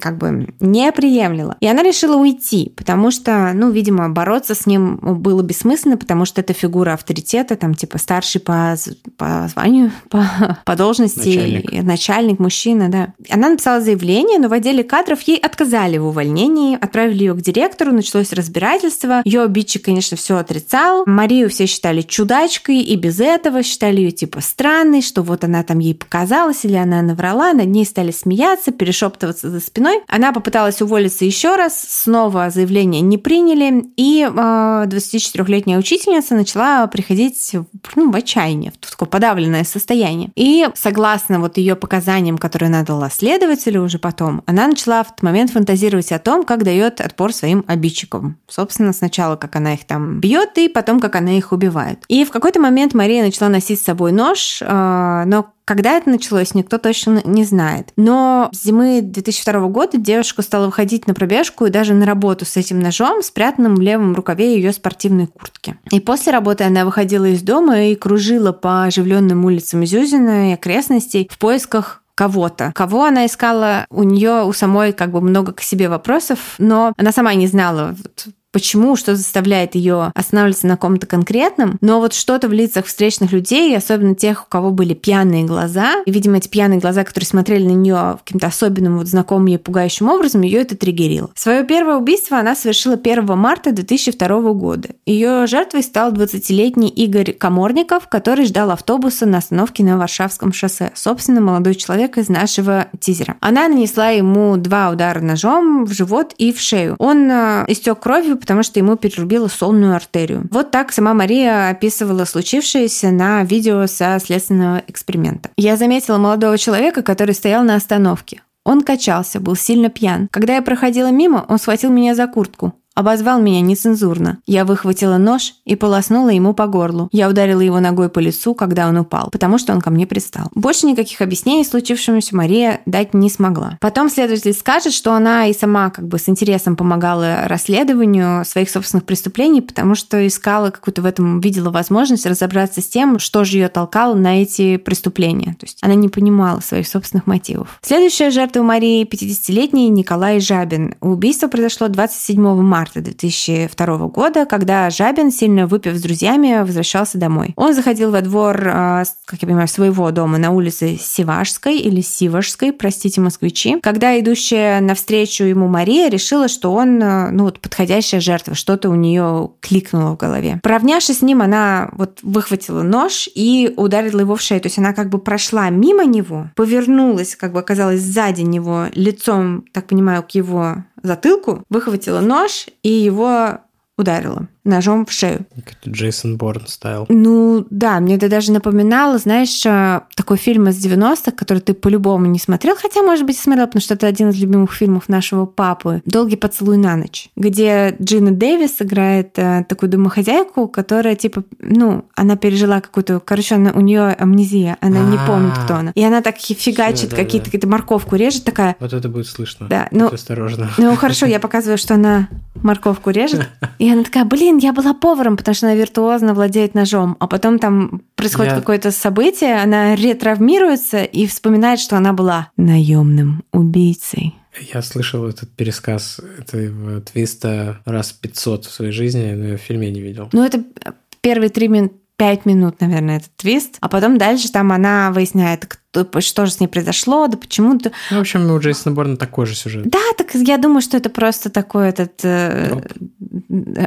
как бы не приемлила. И она решила уйти, потому что, ну, видимо, бороться с ним было бессмысленно, потому что это фигура авторитета, там, типа, старший по, по званию, по, по должности, начальник. начальник, мужчина, да. Она написала заявление, но в отделе кадров ей отказали в увольнении, отправили ее к директору, началось разбирательство. Ее обидчик, конечно, все отрицал. Марию все считали чудачкой, и без этого считали ее, типа, странной, что вот она там ей показалась, или она наврала, над ней стали смеяться, перешептываться за спиной спиной. Она попыталась уволиться еще раз, снова заявление не приняли, и 24-летняя а, учительница начала приходить ну, в отчаяние, в такое подавленное состояние. И согласно вот ее показаниям, которые она дала следователю уже потом, она начала в этот момент фантазировать о том, как дает отпор своим обидчикам. Собственно, сначала, как она их там бьет, и потом, как она их убивает. И в какой-то момент Мария начала носить с собой нож, а, но когда это началось, никто точно не знает. Но с зимы 2002 года девушка стала выходить на пробежку и даже на работу с этим ножом, спрятанным в левом рукаве ее спортивной куртки. И после работы она выходила из дома и кружила по оживленным улицам Зюзина и окрестностей в поисках кого-то. Кого она искала, у нее у самой как бы много к себе вопросов, но она сама не знала, почему, что заставляет ее останавливаться на ком-то конкретном, но вот что-то в лицах встречных людей, особенно тех, у кого были пьяные глаза, и, видимо, эти пьяные глаза, которые смотрели на нее каким-то особенным, вот знакомым ей пугающим образом, ее это триггерило. Свое первое убийство она совершила 1 марта 2002 года. Ее жертвой стал 20-летний Игорь Коморников, который ждал автобуса на остановке на Варшавском шоссе. Собственно, молодой человек из нашего тизера. Она нанесла ему два удара ножом в живот и в шею. Он э, истек кровью, потому что ему перерубило сонную артерию. Вот так сама Мария описывала случившееся на видео со следственного эксперимента. Я заметила молодого человека, который стоял на остановке. Он качался, был сильно пьян. Когда я проходила мимо, он схватил меня за куртку обозвал меня нецензурно. Я выхватила нож и полоснула ему по горлу. Я ударила его ногой по лицу, когда он упал, потому что он ко мне пристал. Больше никаких объяснений случившемуся Мария дать не смогла. Потом следователь скажет, что она и сама как бы с интересом помогала расследованию своих собственных преступлений, потому что искала какую-то в этом, видела возможность разобраться с тем, что же ее толкало на эти преступления. То есть она не понимала своих собственных мотивов. Следующая жертва Марии 50-летний Николай Жабин. Убийство произошло 27 марта марта 2002 года, когда Жабин, сильно выпив с друзьями, возвращался домой. Он заходил во двор, а, как я понимаю, своего дома на улице Сивашской или Сивашской, простите, москвичи, когда идущая навстречу ему Мария решила, что он, а, ну вот, подходящая жертва, что-то у нее кликнуло в голове. Поравнявшись с ним, она вот выхватила нож и ударила его в шею. То есть она как бы прошла мимо него, повернулась, как бы оказалась сзади него, лицом, так понимаю, к его затылку, выхватила нож и его ударила ножом в шею. Джейсон Борн стайл. Ну да, мне это даже напоминало, знаешь, э, такой фильм из 90-х, который ты по-любому не смотрел, хотя, может быть, смотрел, потому что это один из любимых фильмов нашего папы «Долгий поцелуй на ночь», где Джина Дэвис играет э, такую домохозяйку, которая, типа, ну, она пережила какую-то, короче, она, у нее амнезия, она не помнит, кто она. И она так фигачит, какие-то, какие-то морковку режет, такая... Вот это будет слышно. Да, ну... Осторожно. Ну, хорошо, я показываю, что она морковку режет, и она такая, блин, я была поваром, потому что она виртуозно владеет ножом. А потом там происходит я... какое-то событие, она ретравмируется и вспоминает, что она была наемным убийцей. Я слышал этот пересказ этого твиста раз 500 в своей жизни, но я в фильме не видел. Ну, это первые три минуты пять минут, наверное, этот твист, а потом дальше там она выясняет, что же с ней произошло, да почему-то... Ну, в общем, у Джейсона Борна такой же сюжет. Да, так я думаю, что это просто такой этот... Э,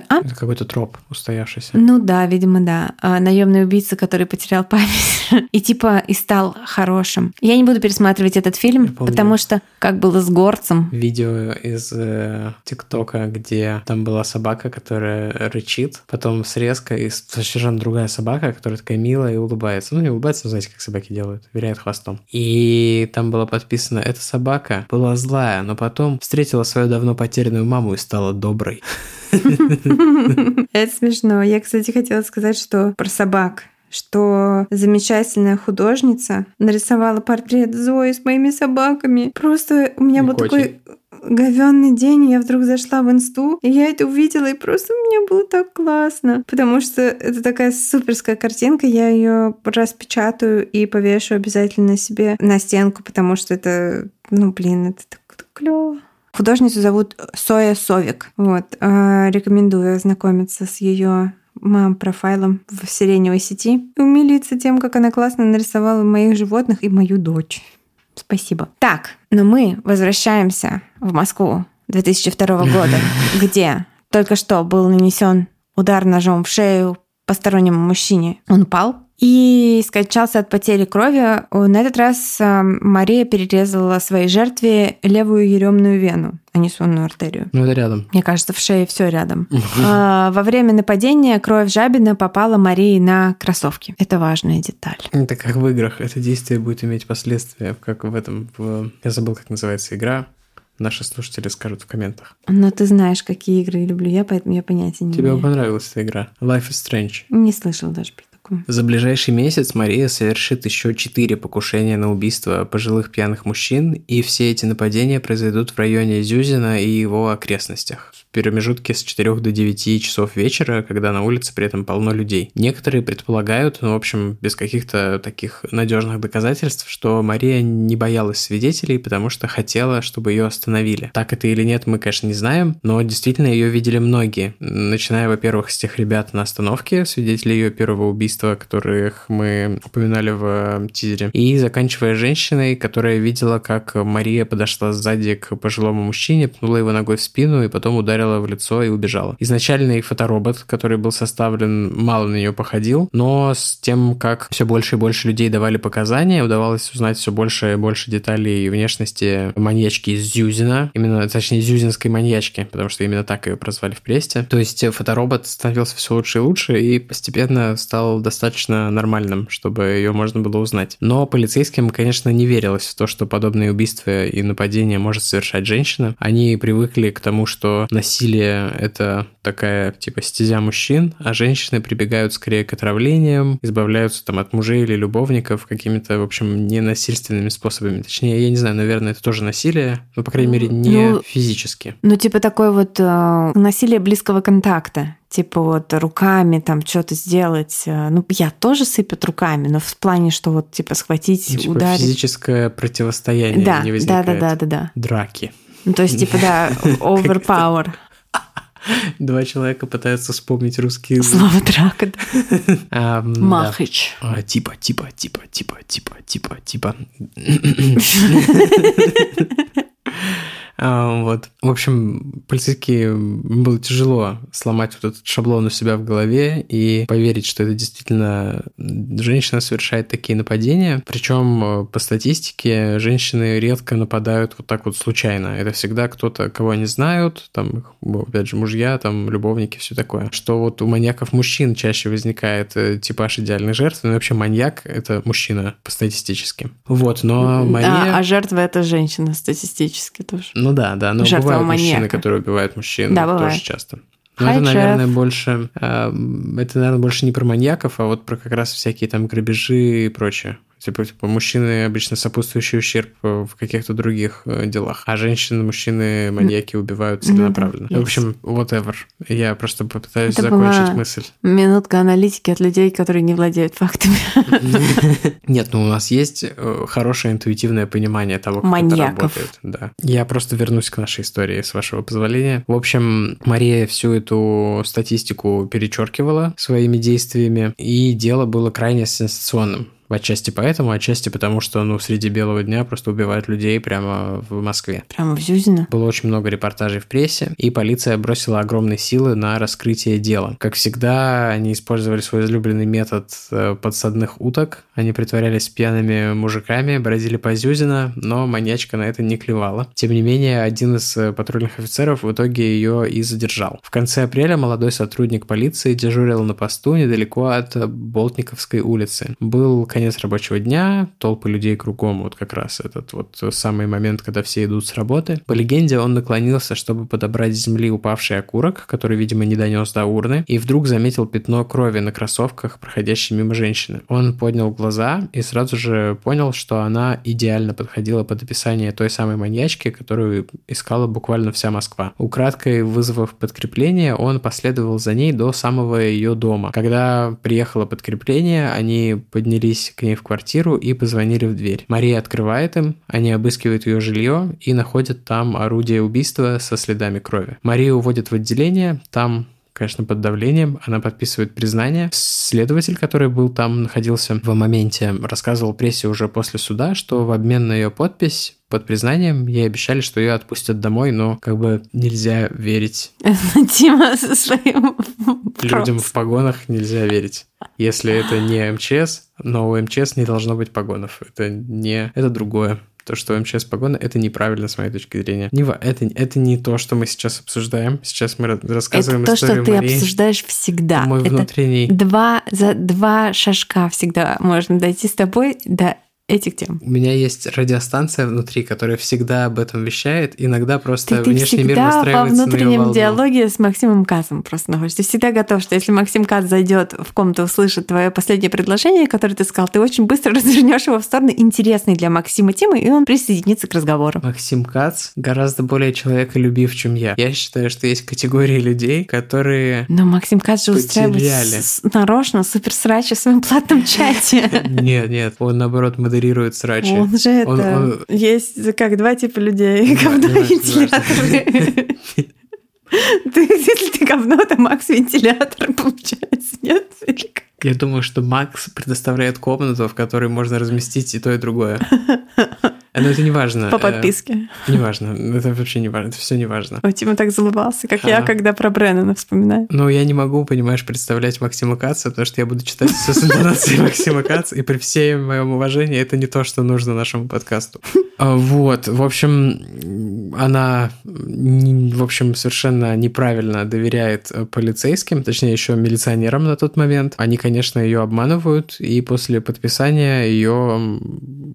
А? Это какой-то троп устоявшийся. Ну да, видимо, да. А, наемный убийца, который потерял память и типа и стал хорошим. Я не буду пересматривать этот фильм, потому что как было с горцем. Видео из э, ТикТока, где там была собака, которая рычит, потом срезка и совершенно другая собака, которая такая милая и улыбается. Ну, не улыбается, но знаете, как собаки делают, виляет хвостом. И там было подписано, эта собака была злая, но потом встретила свою давно потерянную маму и стала доброй. Это смешно. Я, кстати, хотела сказать, что про собак что замечательная художница нарисовала портрет Зои с моими собаками. Просто у меня И был котик. такой говенный день, я вдруг зашла в инсту, и я это увидела, и просто мне было так классно, потому что это такая суперская картинка, я ее распечатаю и повешу обязательно себе на стенку, потому что это, ну блин, это так клево. Художницу зовут Соя Совик. Вот. э, Рекомендую ознакомиться с ее мам-профайлом в сиреневой сети умилиться тем, как она классно нарисовала моих животных и мою дочь. Спасибо. Так, но мы возвращаемся в Москву 2002 года, где только что был нанесен удар ножом в шею постороннему мужчине. Он упал и скончался от потери крови. На этот раз э, Мария перерезала своей жертве левую еремную вену, а не сонную артерию. Ну, это рядом. Мне кажется, в шее все рядом. А, Во время нападения кровь жабина попала Марии на кроссовки. Это важная деталь. Это как в играх. Это действие будет иметь последствия, как в этом... в- Я забыл, как называется игра. Наши слушатели скажут в комментах. Но ты знаешь, какие игры я люблю, я поэтому я понятия не Тебе имею. понравилась эта игра? Life is Strange. Не слышала даже такую. За ближайший месяц Мария совершит еще четыре покушения на убийство пожилых пьяных мужчин, и все эти нападения произойдут в районе Зюзина и его окрестностях. Промежутке с 4 до 9 часов вечера, когда на улице при этом полно людей. Некоторые предполагают, ну, в общем, без каких-то таких надежных доказательств, что Мария не боялась свидетелей, потому что хотела, чтобы ее остановили. Так это или нет, мы, конечно, не знаем, но действительно ее видели многие. Начиная, во-первых, с тех ребят на остановке, свидетелей ее первого убийства, которых мы упоминали в э, тизере, и заканчивая женщиной, которая видела, как Мария подошла сзади к пожилому мужчине, пнула его ногой в спину и потом ударила в лицо и убежала. Изначально их фоторобот, который был составлен, мало на нее походил, но с тем, как все больше и больше людей давали показания, удавалось узнать все больше и больше деталей внешности маньячки из Зюзина, именно, точнее, зюзинской маньячки, потому что именно так ее прозвали в прессе. То есть фоторобот становился все лучше и лучше и постепенно стал достаточно нормальным, чтобы ее можно было узнать. Но полицейским, конечно, не верилось в то, что подобные убийства и нападения может совершать женщина. Они привыкли к тому, что насилие — это такая, типа, стезя мужчин, а женщины прибегают скорее к отравлениям, избавляются там от мужей или любовников какими-то, в общем, ненасильственными способами. Точнее, я не знаю, наверное, это тоже насилие, но, по крайней мере, не Ну, физически. Ну, типа такое вот э, насилие близкого контакта. Типа вот руками там что-то сделать. Э, Ну, я тоже сыпят руками, но в плане, что вот типа схватить, Ну, типа ударить. физическое противостояние Да, не да, возникает. да, да, да, да. Драки. Ну, то есть, типа, да, overpower. Два человека пытаются вспомнить русский язык. Слово драка. да. Махач. А, Типа, типа, типа, типа, типа, типа, типа. А, Вот. В общем, полицейским было тяжело сломать вот этот шаблон у себя в голове и поверить, что это действительно женщина совершает такие нападения. Причем э, по статистике женщины редко нападают вот так вот случайно. Это всегда кто-то, кого они знают, там, ну, опять же, мужья, там, любовники, все такое. Что вот у маньяков мужчин чаще возникает э, типаж идеальной жертвы. Ну, и вообще маньяк — это мужчина по статистически. Вот, но Мария... А, а жертва это женщина статистически тоже. Ну да, да, но Жертва бывают мужчины, маньяка. которые убивают мужчин Да, тоже бывает. часто. Но Hi, это, наверное, Jeff. больше... э, это, наверное, больше не про маньяков, а вот про как раз всякие там грабежи и прочее. Типа, типа мужчины обычно сопутствующий ущерб э, в каких-то других э, делах, а женщины, мужчины, маньяки убивают Ну да, целенаправленно. В общем, whatever. Я просто попытаюсь Это закончить была- мысль. Минутка аналитики от людей, которые не владеют фактами. Нет, ну у нас есть э, хорошее интуитивное понимание того, как Маньяков. это работает. Да. Я просто вернусь к нашей истории, с вашего позволения. В общем, Мария всю эту статистику перечеркивала своими действиями, и дело было крайне сенсационным. Отчасти поэтому, отчасти потому, что, ну, среди белого дня просто убивают людей прямо в Москве. Прямо в Зюзино? Было очень много репортажей в прессе, и полиция бросила огромные силы на раскрытие дела. Как всегда, они использовали свой излюбленный метод э, подсадных уток. Они притворялись пьяными мужиками, бродили по Зюзино, но маньячка на это не клевала. Тем не менее, один из э, патрульных офицеров в итоге ее и задержал. В конце апреля молодой сотрудник полиции дежурил на посту недалеко от Болтниковской улицы. Был, конечно, конец рабочего дня, толпы людей кругом, вот как раз этот вот самый момент, когда все идут с работы. По легенде, он наклонился, чтобы подобрать с земли упавший окурок, который, видимо, не донес до урны, и вдруг заметил пятно крови на кроссовках, проходящей мимо женщины. Он поднял глаза и сразу же понял, что она идеально подходила под описание той самой маньячки, которую искала буквально вся Москва. Украдкой вызвав подкрепление, он последовал за ней до самого ее дома. Когда приехало подкрепление, они поднялись к ней в квартиру и позвонили в дверь. Мария открывает им, они обыскивают ее жилье и находят там орудие убийства со следами крови. Марию уводят в отделение, там конечно, под давлением. Она подписывает признание. Следователь, который был там, находился в моменте, рассказывал прессе уже после суда, что в обмен на ее подпись под признанием ей обещали, что ее отпустят домой, но как бы нельзя верить. Тима со своим Людям в погонах нельзя верить. Если это не МЧС, но у МЧС не должно быть погонов. Это не... Это другое. То, что МЧС погоны, это неправильно с моей точки зрения. Не, это, это не то, что мы сейчас обсуждаем. Сейчас мы рассказываем это историю то, что Марии. ты обсуждаешь всегда. Мой это внутренний... Два, за два шажка всегда можно дойти с тобой до этих тем. У меня есть радиостанция внутри, которая всегда об этом вещает. Иногда просто ты, ты внешний мир во настраивается на её внутреннем волну. диалоге с Максимом Кацем просто находишься. Ты всегда готов, что если Максим Кац зайдет в комнату, услышит твое последнее предложение, которое ты сказал, ты очень быстро развернешь его в сторону интересной для Максима темы, и он присоединится к разговору. Максим Кац гораздо более человеколюбив, чем я. Я считаю, что есть категории людей, которые... Но Максим Кац же устраивает нарочно супер срачи в своем платном чате. Нет, нет, он наоборот модерирует срачи. Он же Он- это... он- Есть как два типа людей. Не Говно важно, и вентилятор. Ты, если ты говно, то Макс вентилятор получается, нет? Я думаю, что Макс предоставляет комнату, в которой можно разместить и то, и другое. Но это не важно. По Э, подписке. Не важно. Это вообще не важно. Это все не важно. Вот Тима так залыбался, как я, когда про Бреннана вспоминаю. Но я не могу, понимаешь, представлять Максима Каца, потому что я буду читать все с интонацией Максима Каца, и при всем моем уважении это не то, что нужно нашему подкасту. А, Вот, в общем, она, в общем, совершенно неправильно доверяет э, полицейским, точнее, еще милиционерам на тот момент. Они, конечно, ее обманывают, и после подписания ее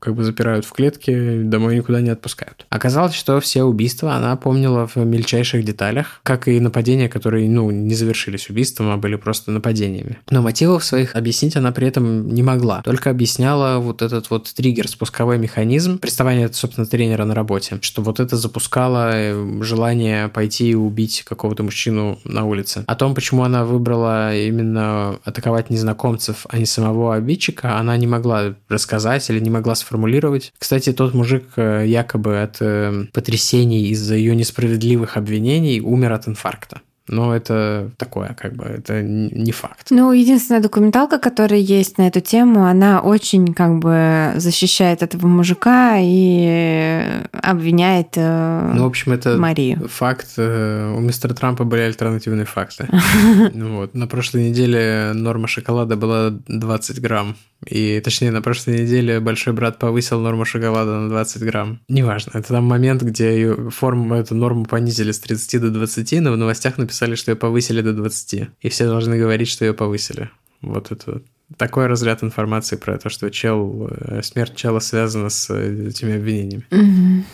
как бы запирают в клетке, домой никуда не отпускают. Оказалось, что все убийства она помнила в мельчайших деталях, как и нападения, которые, ну, не завершились убийством, а были просто нападениями. Но мотивов своих объяснить она при этом не могла, только объясняла вот этот вот триггер, спусковой механизм, приставание, собственно, тренера на работе, что вот это запускало э, желание пойти и убить какого-то мужчину на улице. О том, почему она выбрала именно атаковать незнакомцев, а не самого обидчика, она не могла рассказать или не могла сформулировать. Кстати, тот мужик э, якобы от э, потрясений из-за ее несправедливых обвинений умер от инфаркта. Но это такое, как бы, это не факт. Ну, единственная документалка, которая есть на эту тему, она очень как бы защищает этого мужика и обвиняет э, Ну, в общем, это Марию. факт. э, У мистера Трампа были альтернативные факты. Ну Вот. На прошлой неделе норма шоколада была 20 грамм. И, точнее, на прошлой неделе большой брат повысил норму шоколада на 20 грамм. Неважно. Это там момент, где форму, эту норму понизили с 30 до 20, но в новостях написали, что ее повысили до 20. И все должны говорить, что ее повысили. Вот это такой разряд информации про то, что чел, э, смерть чела связана с э, этими обвинениями.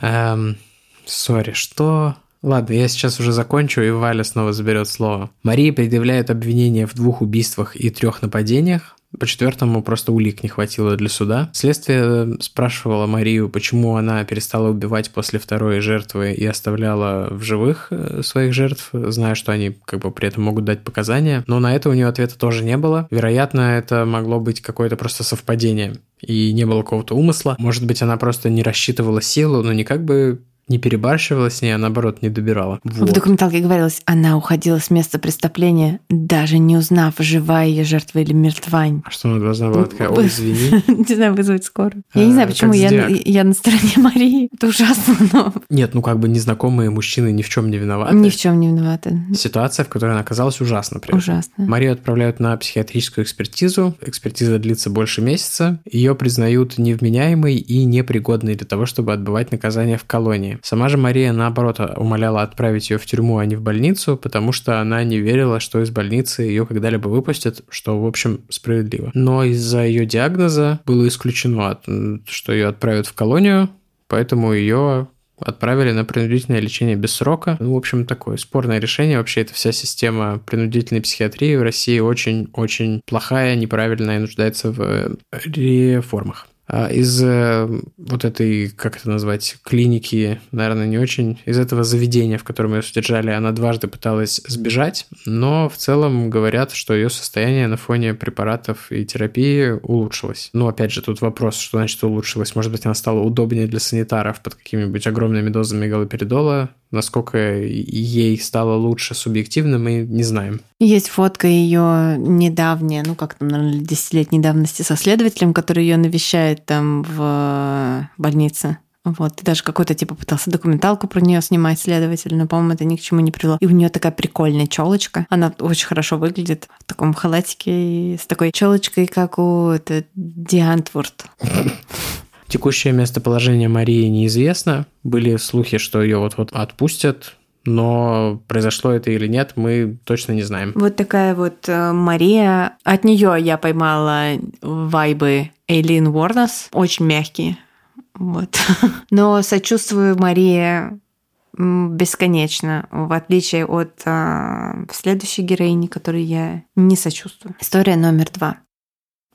Эм, сори, что? Ладно, я сейчас уже закончу, и Валя снова заберет слово. Мария предъявляет обвинения в двух убийствах и трех нападениях. По четвертому просто улик не хватило для суда. Следствие спрашивало Марию, почему она перестала убивать после второй жертвы и оставляла в живых э, своих жертв, зная, что они как бы при этом могут дать показания. Но на это у нее ответа тоже не было. Вероятно, это могло быть какое-то просто совпадение и не было какого-то умысла. Может быть, она просто не рассчитывала силу, но не как бы не перебарщивала с ней, а наоборот не добирала. Вот. В документалке говорилось, она уходила с места преступления, даже не узнав, живая ее жертва или мертвань. А что она должна была такая, ой, извини? Не знаю, вызвать скорую. Я не знаю, А, почему как я, на стороне Марии. Это ужасно, но Нет, ну как бы незнакомые мужчины ни в чем не виноваты. ни в чем не виновата. Ситуация, в которой она оказалась, ужасна. этом. Ужасно. Марию отправляют на психиатрическую экспертизу. Экспертиза длится больше месяца. Ее признают невменяемой и непригодной для того, чтобы отбывать наказание в колонии. Сама же Мария, наоборот, умоляла отправить ее в тюрьму, а не в больницу, потому что она не верила, что из больницы ее когда-либо выпустят, что, в общем, справедливо. Но из-за ее диагноза было исключено, что ее отправят в колонию, поэтому ее отправили на принудительное лечение без срока. Ну, в общем, такое спорное решение. Вообще, эта вся система принудительной психиатрии в России очень-очень плохая, неправильная и нуждается в э, реформах. А Из э, вот этой, как это назвать, клиники, наверное, не очень, из этого заведения, в котором ее содержали, она дважды пыталась сбежать, но в целом говорят, что ее состояние на фоне препаратов и терапии улучшилось. Но опять же, тут вопрос, что значит улучшилось. Может быть, она стала удобнее для санитаров под какими-нибудь огромными дозами галоперидола. Насколько ей стало лучше субъективно, мы не знаем. Есть фотка ее недавняя, ну как там, наверное, десятилетней давности со следователем, который ее навещает там в больнице. Вот, и даже какой-то типа пытался документалку про нее снимать следователь, но, по-моему, это ни к чему не привело. И у нее такая прикольная челочка. Она очень хорошо выглядит в таком халатике с такой челочкой, как у это, Диантворд. Текущее местоположение Марии неизвестно. Были слухи, что ее вот-вот отпустят, но произошло это или нет, мы точно не знаем. Вот такая вот э, Мария. От нее я поймала вайбы Эйлин Уорнес. Очень мягкие. Вот. Но сочувствую Марии бесконечно, в отличие от а, следующей героини, которой я не сочувствую. История номер два.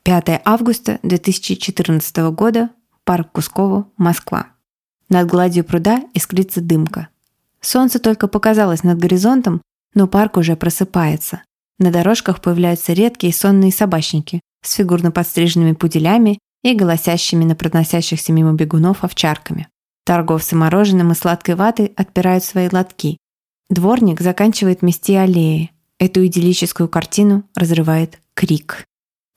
5 августа 2014 года. Парк Кусково, Москва. Над гладью пруда искрится дымка. Солнце только показалось над горизонтом, но парк уже просыпается. На дорожках появляются редкие сонные собачники с фигурно подстриженными пуделями и голосящими на проносящихся мимо бегунов овчарками. Торговцы мороженым и сладкой ватой отпирают свои лотки. Дворник заканчивает мести аллеи. Эту идиллическую картину разрывает крик.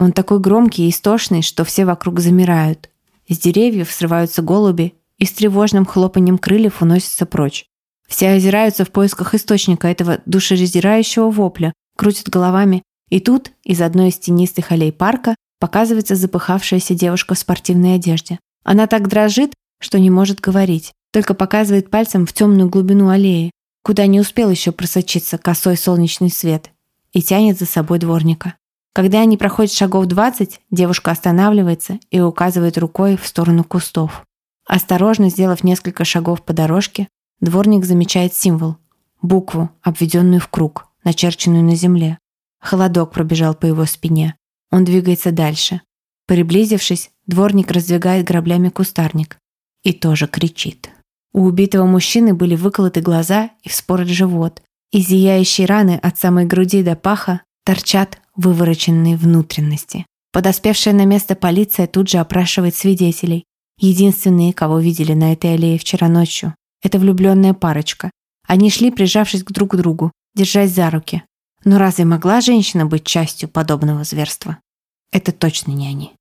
Он такой громкий и истошный, что все вокруг замирают. Из деревьев срываются голуби и с тревожным хлопанием крыльев уносятся прочь. Все озираются в поисках источника этого душераздирающего вопля, крутят головами, и тут из одной из тенистых аллей парка показывается запыхавшаяся девушка в спортивной одежде. Она так дрожит, что не может говорить, только показывает пальцем в темную глубину аллеи, куда не успел еще просочиться косой солнечный свет, и тянет за собой дворника. Когда они проходят шагов 20, девушка останавливается и указывает рукой в сторону кустов. Осторожно сделав несколько шагов по дорожке, дворник замечает символ – букву, обведенную в круг, начерченную на земле. Холодок пробежал по его спине. Он двигается дальше. Приблизившись, дворник раздвигает граблями кустарник и тоже кричит. У убитого мужчины были выколоты глаза и вспорот живот. Из зияющей раны от самой груди до паха торчат вывороченные внутренности. Подоспевшая на место полиция тут же опрашивает свидетелей. Единственные, кого видели на этой аллее вчера ночью, это влюбленная парочка. Они шли, прижавшись к друг другу, держась за руки. Но разве могла женщина быть частью подобного зверства? Это точно не они.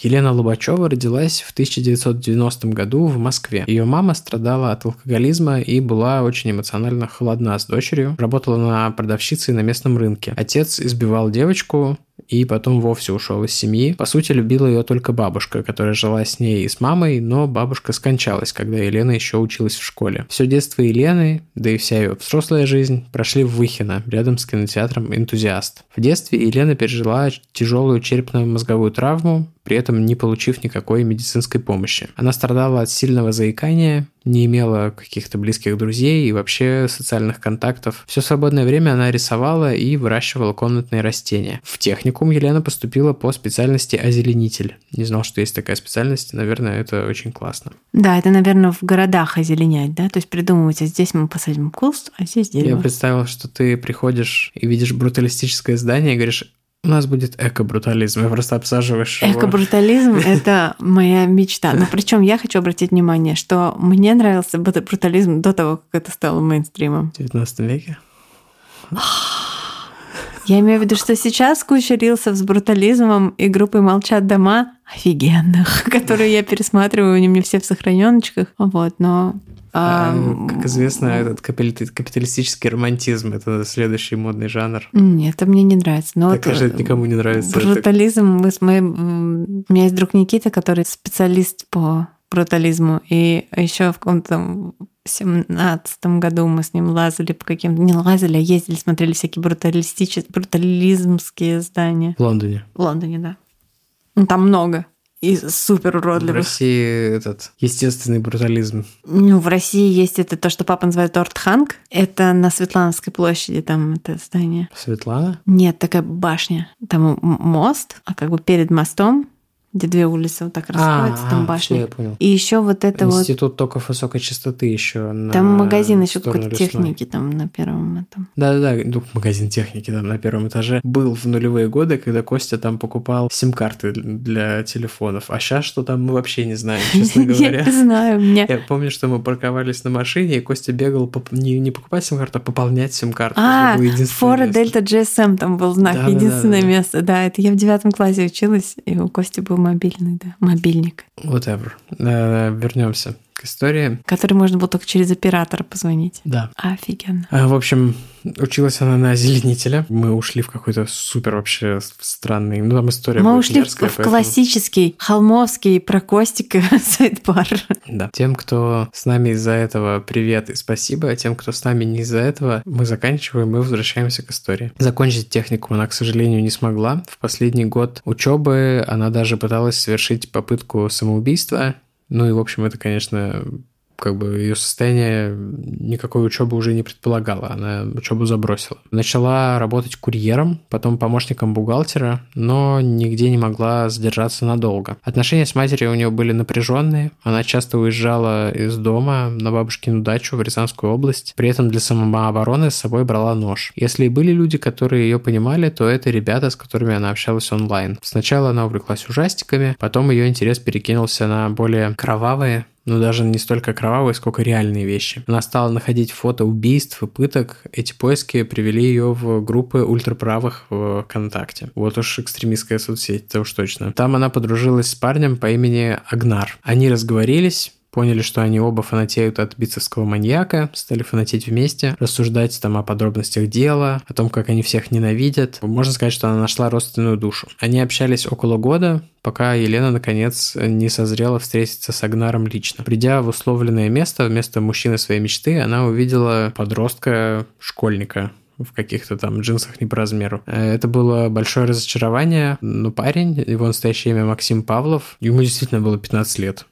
Елена Лобачева родилась в 1990 году в Москве. Ее мама страдала от алкоголизма и была очень эмоционально холодна с дочерью. Работала на продавщицей на местном рынке. Отец избивал девочку и потом вовсе ушел из семьи. По сути, любила ее только бабушка, которая жила с ней и с мамой, но бабушка скончалась, когда Елена еще училась в школе. Все детство Елены, да и вся ее взрослая жизнь, прошли в Выхино, рядом с кинотеатром «Энтузиаст». В детстве Елена пережила тяжелую черепно-мозговую травму, при этом не получив никакой медицинской помощи. Она страдала от сильного заикания, не имела каких-то близких друзей и вообще социальных контактов. Все свободное время она рисовала и выращивала комнатные растения. В техникум Елена поступила по специальности озеленитель. Не знал, что есть такая специальность. Наверное, это очень классно. Да, это, наверное, в городах озеленять, да? То есть придумывать, а здесь мы посадим куст, а здесь дерево. Я представил, что ты приходишь и видишь бруталистическое здание и говоришь, У нас будет эко-брутализм. Я просто обсаживаешь. Эко-брутализм — это моя мечта. Но причем я хочу обратить внимание, что мне нравился брут- брутализм до того, как это стало мейнстримом. В 19 веке. Я имею в виду, что сейчас куча рилсов с брутализмом и группой «Молчат дома» офигенных, которые я пересматриваю, они мне все в сохраненочках. Вот, но... А, как известно, этот капитали- капиталистический романтизм – это следующий модный жанр. Нет, это мне не нравится. Но Так вот, это никому не нравится. Брутализм, мы с моим... У меня есть друг Никита, который специалист по брутализму. И еще в каком-то семнадцатом году мы с ним лазали по каким-то... Не лазали, а ездили, смотрели всякие бруталистические, брутализмские здания. В Лондоне. В Лондоне, да. Ну, там много. И супер В уродливых. России этот естественный брутализм. Ну, в России есть это то, что папа называет Ортханг. Это на Светлановской площади, там это здание. Светлана? Нет, такая башня. Там мост, а как бы перед мостом, где две улицы вот так расходятся, А, там а, башня. всё, я понял. И еще вот это вот... Институт токов высокой частоты еще. Там магазин еще какой-то техники там на первом этом. Да-да-да, ну, магазин техники там на первом этаже был в нулевые годы, когда Костя там покупал сим-карты для телефонов. А сейчас что там, мы вообще не знаем, честно Я говоря. не знаю, меня... Я помню, что мы парковались на машине, и Костя бегал не, покупать сим-карту, а пополнять сим-карту. А, Фора. Дельта GSM там был знак, единственное место. Да, это я в девятом классе училась, и у Кости был мобильный, да, мобильник, Whatever. Э, Вернемся к истории. который можно было только через оператора позвонить. Да. Офигенно. А, В общем, училась она на озеленителя. Мы ушли в какой-то супер вообще странный... Ну, там история Мы ушли в поэтому- классический холмовский про Костика сайт-бар. Да. Тем, кто с нами из-за этого, привет и спасибо. А тем, кто с нами не из-за этого, мы заканчиваем и возвращаемся к истории. Закончить технику она, к сожалению, не смогла. В последний год учебы она даже пыталась совершить попытку самоубийства. Ну и, в общем, это, конечно, как бы ее состояние никакой учебы уже не предполагало. Она учебу забросила. Начала работать курьером, потом помощником бухгалтера, но нигде не могла задержаться надолго. Отношения с матерью у нее были напряженные. Она часто уезжала из дома на бабушкину дачу в Рязанскую область. При этом для самообороны с собой брала нож. Если и были люди, которые ее понимали, то это ребята, с которыми она общалась онлайн. Сначала она увлеклась ужастиками, потом ее интерес перекинулся на более кровавые, но даже не столько кровавые, сколько реальные вещи. Она стала находить фото убийств и пыток. Эти поиски привели ее в группы ультраправых в ВКонтакте. Вот уж экстремистская соцсеть, это уж точно. Там она подружилась с парнем по имени Агнар. Они разговорились, поняли, что они оба фанатеют от бицевского маньяка, стали фанатеть вместе, рассуждать там о подробностях дела, о том, как они всех ненавидят. Можно сказать, что она нашла родственную душу. Они общались около года, пока Елена, наконец, не созрела встретиться с Агнаром лично. Придя в условленное место, вместо мужчины своей мечты, она увидела подростка-школьника, в каких-то там джинсах не по размеру. Э, Это было большое разочарование, но парень, его настоящее имя Максим Павлов, ему действительно было 15 лет.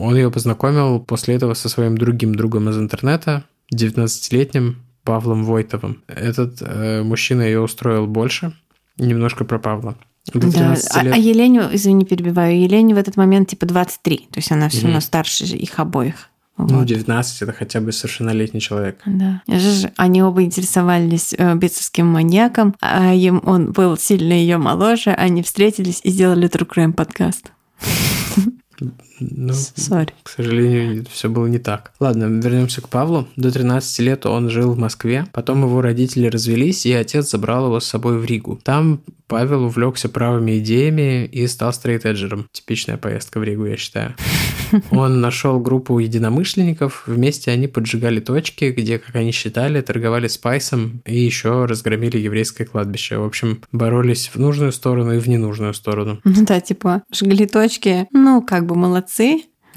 Он ее познакомил после этого со своим другим другом из интернета, 19-летним Павлом Войтовым. Этот э, мужчина ее устроил больше. Немножко про Павла. Да. 13 А, а Елене, извини, перебиваю, Елене в этот момент типа 23, то есть она все равно старше их обоих. Ну, Вот. 19 это хотя бы совершеннолетний человек. Да. Они оба интересовались э, бицевским маньяком, а им он был сильно ее моложе. Они встретились и сделали True Crime подкаст. Ну, Сори. К сожалению, все было не так. Ладно, вернемся к Павлу. До 13 лет он жил в Москве. Потом его родители развелись, и отец забрал его с собой в Ригу. Там Павел увлекся правыми идеями и стал стрейтеджером. Типичная поездка в Ригу, я считаю. Он нашел группу единомышленников. Вместе они поджигали точки, где, как они считали, торговали спайсом и еще разгромили еврейское кладбище. В общем, боролись в нужную сторону и в ненужную сторону. Ну да, типа, жгли точки, ну, как бы молодцы.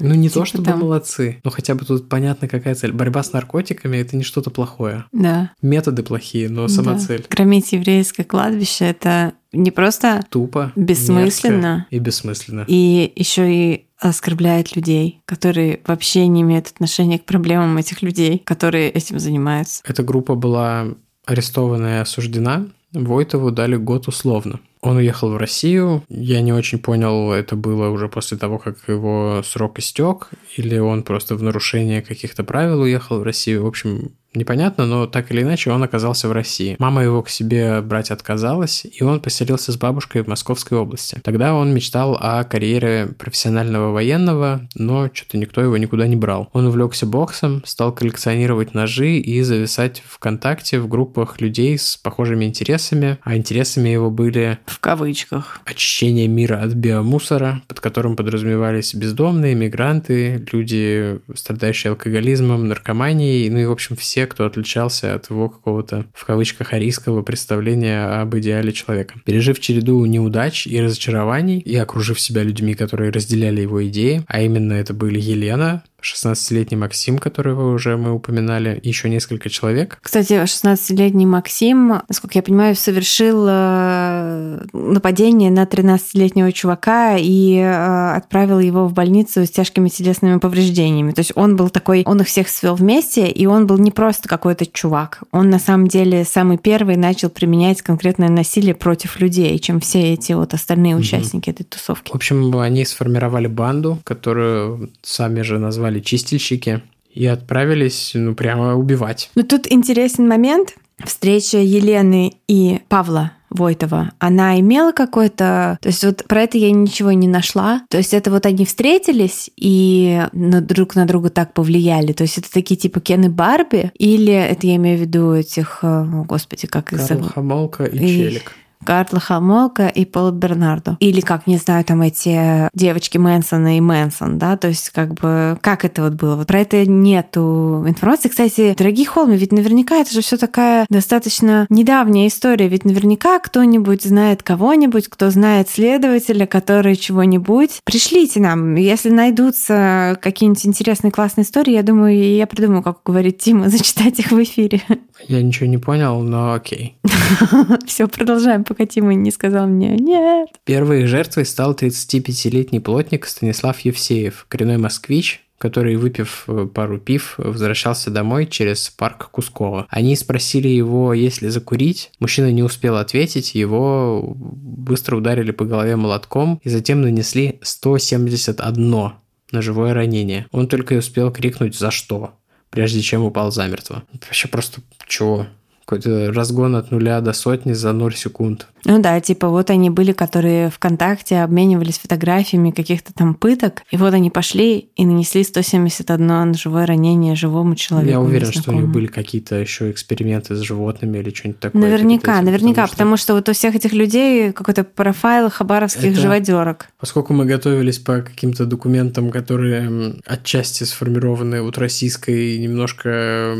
Ну, не то, Типа чтобы там. молодцы, но хотя бы тут понятно, какая цель. Борьба с наркотиками – это не что-то плохое. Да. Методы плохие, но сама да. цель. Громить еврейское кладбище это не просто Тупо, Бессмысленно. и бессмысленно. и еще и оскорбляет людей, которые вообще не имеют отношения к проблемам этих людей, которые этим занимаются. Эта группа была арестована и осуждена. Войтову дали год условно. Он уехал в Россию. Я не очень понял, это было уже после того, как его срок истек, или он просто в нарушение каких-то правил уехал в Россию. В общем, непонятно, но так или иначе он оказался в России. Мама его к себе брать отказалась, и он поселился с бабушкой в Московской области. Тогда он мечтал о карьере профессионального военного, но что-то никто его никуда не брал. Он увлекся боксом, стал коллекционировать ножи и зависать ВКонтакте в группах людей с похожими интересами, а интересами его были... В кавычках. Очищение мира от биомусора, под которым подразумевались бездомные, мигранты, люди, страдающие алкоголизмом, наркоманией, ну и, в общем, все, кто отличался от его какого-то, в кавычках, арийского представления об идеале человека. Пережив череду неудач и разочарований, и окружив себя людьми, которые разделяли его идеи, а именно это были Елена, 16-летний Максим, которого уже мы упоминали, еще несколько человек. Кстати, 16-летний Максим, насколько я понимаю, совершил э, нападение на 13-летнего чувака и э, отправил его в больницу с тяжкими телесными повреждениями. То есть он был такой, он их всех свел вместе, и он был не просто какой-то чувак. Он на самом деле самый первый начал применять конкретное насилие против людей, чем все эти вот остальные участники mm-hmm. этой тусовки. В общем, они сформировали банду, которую сами же назвали назвали чистильщики, и отправились, ну, прямо убивать. Ну, тут интересен момент. Встреча Елены и Павла Войтова, она имела какой-то... То есть вот про это я ничего не нашла. То есть это вот они встретились и друг на друга так повлияли. То есть это такие типа Кен и Барби? Или это я имею в виду этих... О, господи, как их зовут? Хамолка и, и Челик. Карла Хамолка и Пол Бернардо. Или, как, не знаю, там эти девочки Мэнсона и Мэнсон, да, то есть как бы, как это вот было? Вот про это нету информации. Кстати, дорогие холмы, ведь наверняка это же все такая достаточно недавняя история, ведь наверняка кто-нибудь знает кого-нибудь, кто знает следователя, который чего-нибудь. Пришлите нам, если найдутся какие-нибудь интересные классные истории, я думаю, я придумаю, как говорит Тима, зачитать их в эфире. Я ничего не понял, но окей. Все, продолжаем пока Тима не сказал мне «нет». Первой жертвой стал 35-летний плотник Станислав Евсеев, коренной москвич, который, выпив э, пару пив, возвращался домой через парк Кускова. Они спросили его, есть ли закурить. Мужчина не успел ответить, его быстро ударили по голове молотком и затем нанесли 171 ножевое ранение. Он только и успел крикнуть «За что?», прежде чем упал замертво. Вообще просто чего? Какой-то разгон от нуля до сотни за 0 секунд. Ну да, типа вот они были, которые ВКонтакте обменивались фотографиями каких-то там пыток, и вот они пошли и нанесли 171 живое ранение живому человеку. Я уверен, что у них были какие-то еще эксперименты с животными или что-нибудь такое. Наверняка, наверняка, потому что... потому что вот у всех этих людей какой-то профайл хабаровских Это... живодерок. Поскольку мы готовились по каким-то документам, которые отчасти сформированы вот российской немножко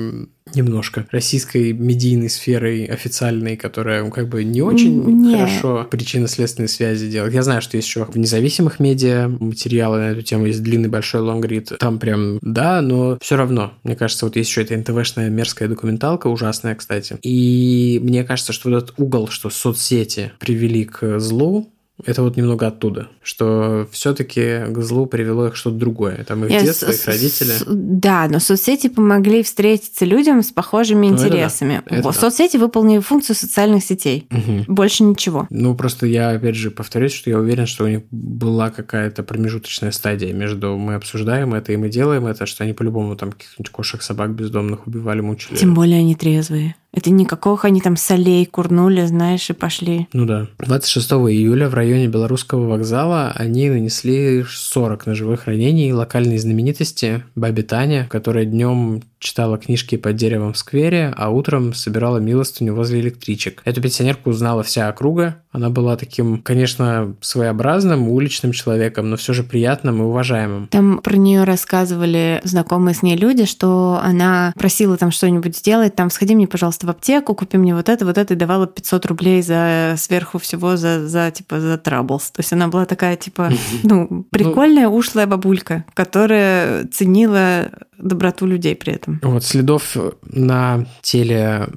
немножко российской медийной сферой официальной, которая ну, как бы не очень Нет. хорошо причинно-следственные связи делает. Я знаю, что есть еще в независимых медиа материалы на эту тему, есть длинный большой лонгрид, там прям да, но все равно, мне кажется, вот есть еще эта НТВшная мерзкая документалка, ужасная, кстати. И мне кажется, что вот этот угол, что соцсети привели к злу, это вот немного оттуда, что все-таки к злу привело их что-то другое. Там их Нет, детство, их родители. Да, но соцсети помогли встретиться людям с похожими ну, интересами. Это да. это соцсети да. выполнили функцию социальных сетей. Угу. Больше ничего. Ну, просто я, опять же, повторюсь, что я уверен, что у них была какая-то промежуточная стадия между мы обсуждаем это и мы делаем это, что они по-любому там каких-нибудь кошек, собак бездомных убивали, мучили. Тем более они трезвые. Это никакого они там солей курнули, знаешь, и пошли. Ну да. 26 июля в районе Белорусского вокзала они нанесли 40 ножевых ранений локальной знаменитости Бабе Таня, которая днем читала книжки под деревом в сквере, а утром собирала милостыню возле электричек. Эту пенсионерку узнала вся округа. Она была таким, конечно, своеобразным, уличным человеком, но все же приятным и уважаемым. Там про нее рассказывали знакомые с ней люди, что она просила там что-нибудь сделать, там, сходи мне, пожалуйста, в аптеку, купи мне вот это, вот это, и давала 500 рублей за сверху всего за, за типа, за траблс. То есть она была такая, типа, ну, прикольная, ушлая бабулька, которая ценила доброту людей при этом. Вот следов на теле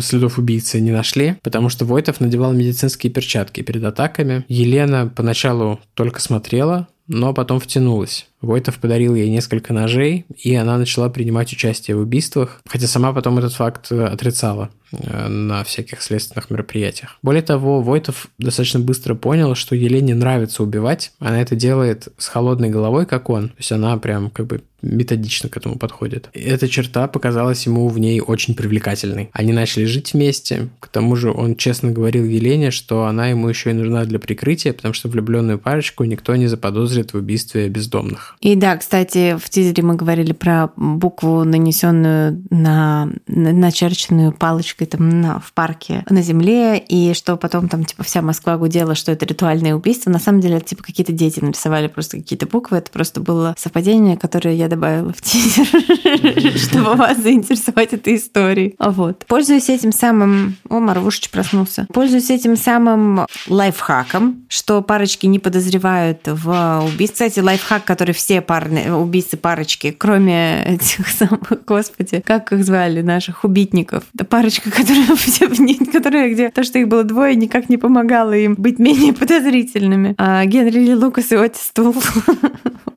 следов убийцы не нашли, потому что Войтов надевал медицинские перчатки перед атаками. Елена поначалу только смотрела, но потом втянулась Войтов подарил ей несколько ножей, и она начала принимать участие в убийствах, хотя сама потом этот факт отрицала. Э, на всяких следственных мероприятиях. Более того, Войтов достаточно быстро понял, что Елене нравится убивать. Она это делает с холодной головой, как он. То есть она прям как бы методично к этому подходит. И эта черта показалась ему в ней очень привлекательной. Они начали жить вместе. К тому же он честно говорил Елене, что она ему еще и нужна для прикрытия, потому что влюбленную парочку никто не заподозрит в убийстве бездомных. И да, кстати, в тизере мы говорили про букву, нанесенную на начерченную палочкой там на, в парке на земле, и что потом там типа вся Москва гудела, что это ритуальное убийство. На самом деле это типа какие-то дети нарисовали просто какие-то буквы. Это просто было совпадение, которое я добавила в тизер, чтобы вас заинтересовать этой историей. Вот. Пользуясь этим самым... О, Марвушич проснулся. Пользуясь этим самым лайфхаком, что парочки не подозревают в убийстве. Кстати, лайфхак, который все парные убийцы парочки, кроме этих самых, господи, как их звали, наших убитников. Это парочка, которая, которая где то, что их было двое, никак не помогало им быть менее подозрительными. А Генри Ли Лукас и Отис Тул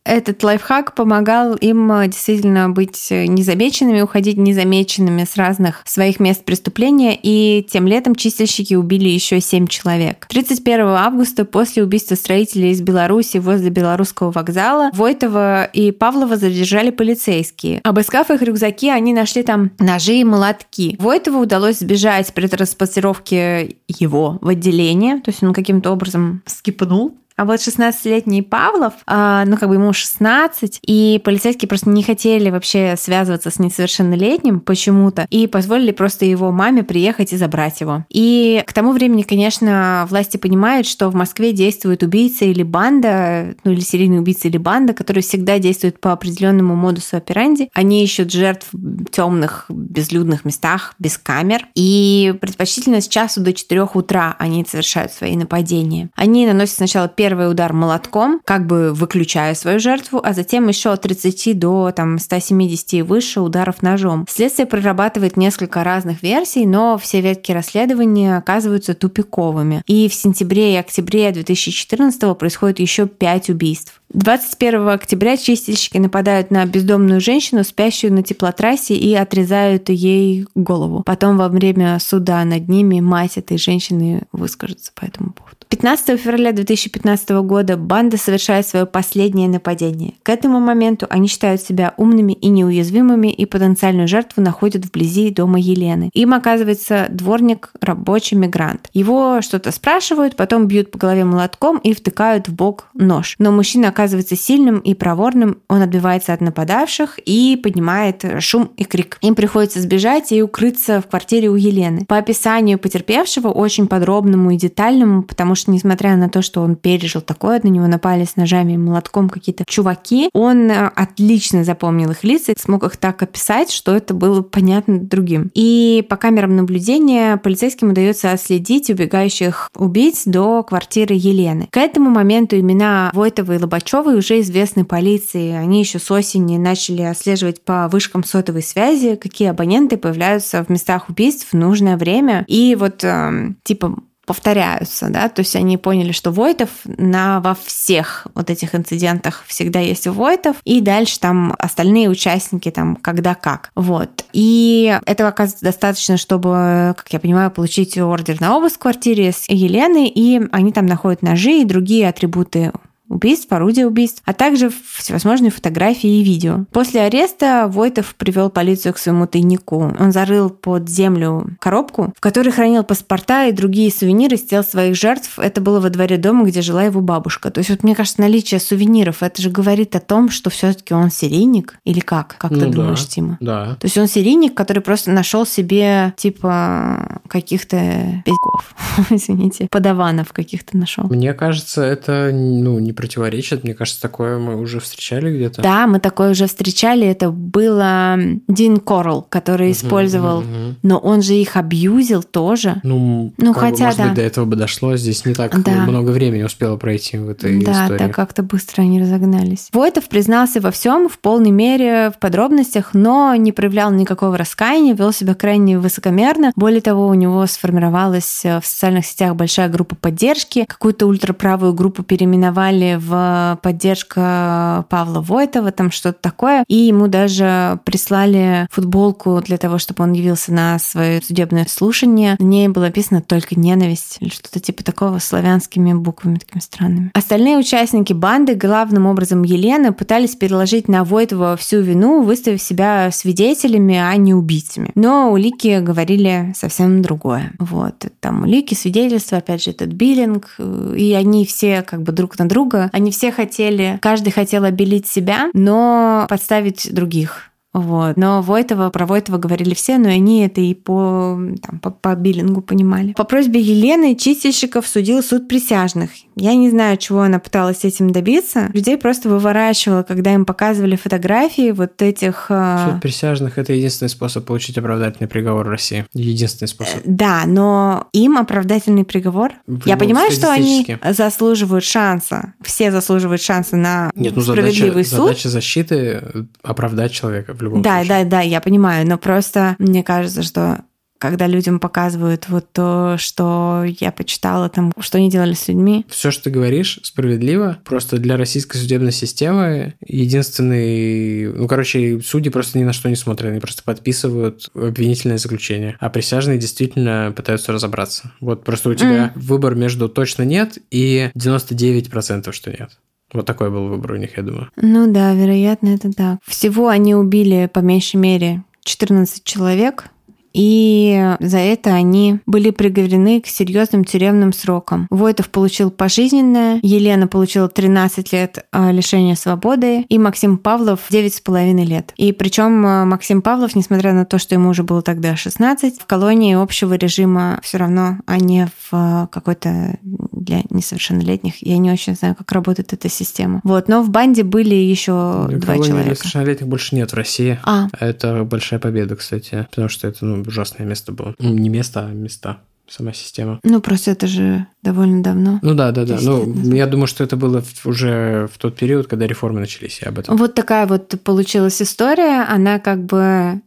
этот лайфхак помогал им э, действительно быть незамеченными, уходить незамеченными с разных своих мест преступления, и тем летом чистильщики убили еще семь человек. 31 августа после убийства строителей из Беларуси возле Белорусского вокзала Войтова и Павлова задержали полицейские. Обыскав их рюкзаки, они нашли там ножи и молотки. Войтову удалось сбежать при транспортировке его в отделение, то есть он каким-то образом скипнул а вот 16-летний Павлов, а, ну как бы ему 16, и полицейские просто не хотели вообще связываться с несовершеннолетним почему-то, и позволили просто его маме приехать и забрать его. И к тому времени, конечно, власти понимают, что в Москве действует убийца или банда, ну или серийный убийца или банда, которые всегда действуют по определенному модусу операнди. Они ищут жертв в темных, безлюдных местах, без камер. И предпочтительно с часу до 4 утра они совершают свои нападения. Они наносят сначала первый первый удар молотком, как бы выключая свою жертву, а затем еще от 30 до там, 170 и выше ударов ножом. Следствие прорабатывает несколько разных версий, но все ветки расследования оказываются тупиковыми. И в сентябре и октябре 2014 происходит еще 5 убийств. 21 октября чистильщики нападают на бездомную женщину, спящую на теплотрассе, и отрезают ей голову. Потом во время суда над ними мать этой женщины выскажется по этому поводу. 15 февраля 2015 года банда совершает свое последнее нападение. К этому моменту они считают себя умными и неуязвимыми и потенциальную жертву находят вблизи дома Елены. Им оказывается дворник, рабочий мигрант. Его что-то спрашивают, потом бьют по голове молотком и втыкают в бок нож. Но мужчина оказывается сильным и проворным, он отбивается от нападавших и поднимает шум и крик. Им приходится сбежать и укрыться в квартире у Елены. По описанию потерпевшего, очень подробному и детальному, потому что, несмотря на то, что он пережил такое, на него напали с ножами и молотком какие-то чуваки, он э, отлично запомнил их лица и смог их так описать, что это было понятно другим. И по камерам наблюдения полицейским удается отследить убегающих убийц до квартиры Елены. К этому моменту имена Войтова и Лобачевой уже известны полиции. Они еще с осени начали отслеживать по вышкам сотовой связи, какие абоненты появляются в местах убийств в нужное время. И вот э, типа повторяются, да, то есть они поняли, что Войтов на, во всех вот этих инцидентах всегда есть Войтов, и дальше там остальные участники там когда как, вот. И этого оказывается достаточно, чтобы, как я понимаю, получить ордер на обыск в квартире с Еленой, и они там находят ножи и другие атрибуты убийств, орудия убийств, а также всевозможные фотографии и видео. После ареста Войтов привел полицию к своему тайнику. Он зарыл под землю коробку, в которой хранил паспорта и другие сувениры с тел своих жертв. Это было во дворе дома, где жила его бабушка. То есть вот мне кажется, наличие сувениров, это же говорит о том, что все-таки он серийник или как? Как ну, ты да, думаешь, Тима? Да. То есть он серийник, который просто нашел себе типа каких-то пиздков, извините, подаванов каких-то нашел. Мне кажется, это ну не противоречит. Мне кажется, такое мы уже встречали где-то. Да, мы такое уже встречали. Это было Дин Корл, который использовал, но он же их абьюзил тоже. Ну, ну хотя бы, может да. быть, до этого бы дошло. Здесь не так да. много времени успело пройти в этой да, истории. Да, так как-то быстро они разогнались. Войтов признался во всем в полной мере, в подробностях, но не проявлял никакого раскаяния, вел себя крайне высокомерно. Более того, у него сформировалась в социальных сетях большая группа поддержки. Какую-то ультраправую группу переименовали в поддержка Павла Войтова, там что-то такое. И ему даже прислали футболку для того, чтобы он явился на свое судебное слушание. На ней было написано «Только ненависть» или что-то типа такого славянскими буквами такими странными. Остальные участники банды, главным образом Елена, пытались переложить на Войтова всю вину, выставив себя свидетелями, а не убийцами. Но улики говорили совсем другое. Вот. Там улики, свидетельства, опять же, этот биллинг, и они все как бы друг на друга, они все хотели, каждый хотел обелить себя, но подставить других. Вот. Но Войтова, про Войтова говорили все, но они это и по, там, по, по биллингу понимали. По просьбе Елены чистильщиков судил суд присяжных. Я не знаю, чего она пыталась этим добиться. Людей просто выворачивала, когда им показывали фотографии вот этих... А, суд присяжных – это единственный способ получить оправдательный приговор в России. Единственный способ. Э, да, но им оправдательный приговор... В Я понимаю, что они заслуживают шанса. Все заслуживают шанса на Нет, ну, справедливый задача, суд. Задача защиты – оправдать человека в любом да, случае. Да, да, да, я понимаю, но просто мне кажется, что когда людям показывают вот то, что я почитала там, что они делали с людьми. Все, что ты говоришь, справедливо. Просто для российской судебной системы единственный... Ну, короче, судьи просто ни на что не смотрят, они просто подписывают обвинительное заключение. А присяжные действительно пытаются разобраться. Вот просто у тебя mm. выбор между точно нет и 99% что нет. Вот такой был выбор у них, я думаю. Ну да, вероятно, это так. Всего они убили по меньшей мере 14 человек, и за это они были приговорены к серьезным тюремным срокам. Войтов получил пожизненное, Елена получила 13 лет а, лишения свободы, и Максим Павлов 9,5 лет. И причем а, Максим Павлов, несмотря на то, что ему уже было тогда 16, в колонии общего режима все равно, а не в а, какой-то для несовершеннолетних. Я не очень знаю, как работает эта система. Вот, но в банде были еще два человека. Несовершеннолетних больше нет в России. А. Это большая победа, кстати, потому что это ну, ужасное место было. Ну, не место, а места сама система. Ну, просто это же довольно давно. Ну да, да, да. Ну, я думаю, что это было уже в тот период, когда реформы начались, я об этом. Вот такая вот получилась история. Она как бы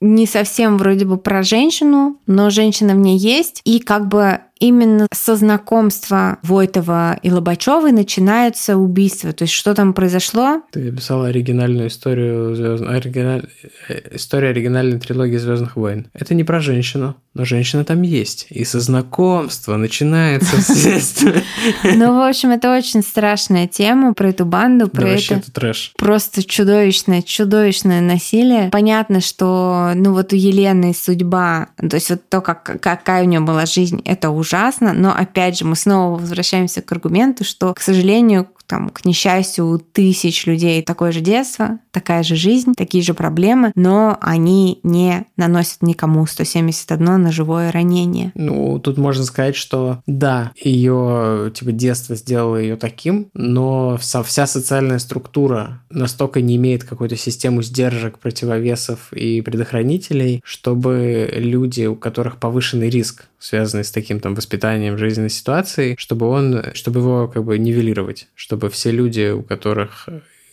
не совсем вроде бы про женщину, но женщина в ней есть. И как бы именно со знакомства Войтова и Лобачевой начинается убийство. То есть что там произошло? Ты описала оригинальную историю звезд... оригиналь... Э, история оригинальной трилогии Звездных войн. Это не про женщину, но женщина там есть. И со знакомства начинается. Ну, в общем, это очень страшная тема про эту банду, про это... это трэш. Просто чудовищное, чудовищное насилие. Понятно, что, ну, вот у Елены судьба, то есть вот то, как, какая у нее была жизнь, это уже ужасно, но опять же мы снова возвращаемся к аргументу, что, к сожалению, там, к несчастью, у тысяч людей такое же детство, такая же жизнь, такие же проблемы, но они не наносят никому 171 ножевое ранение. Ну, тут можно сказать, что да, ее типа детство сделало ее таким, но вся социальная структура настолько не имеет какую-то систему сдержек, противовесов и предохранителей, чтобы люди, у которых повышенный риск, связанный с таким там воспитанием жизненной ситуации, чтобы он, чтобы его как бы нивелировать, чтобы все люди, у которых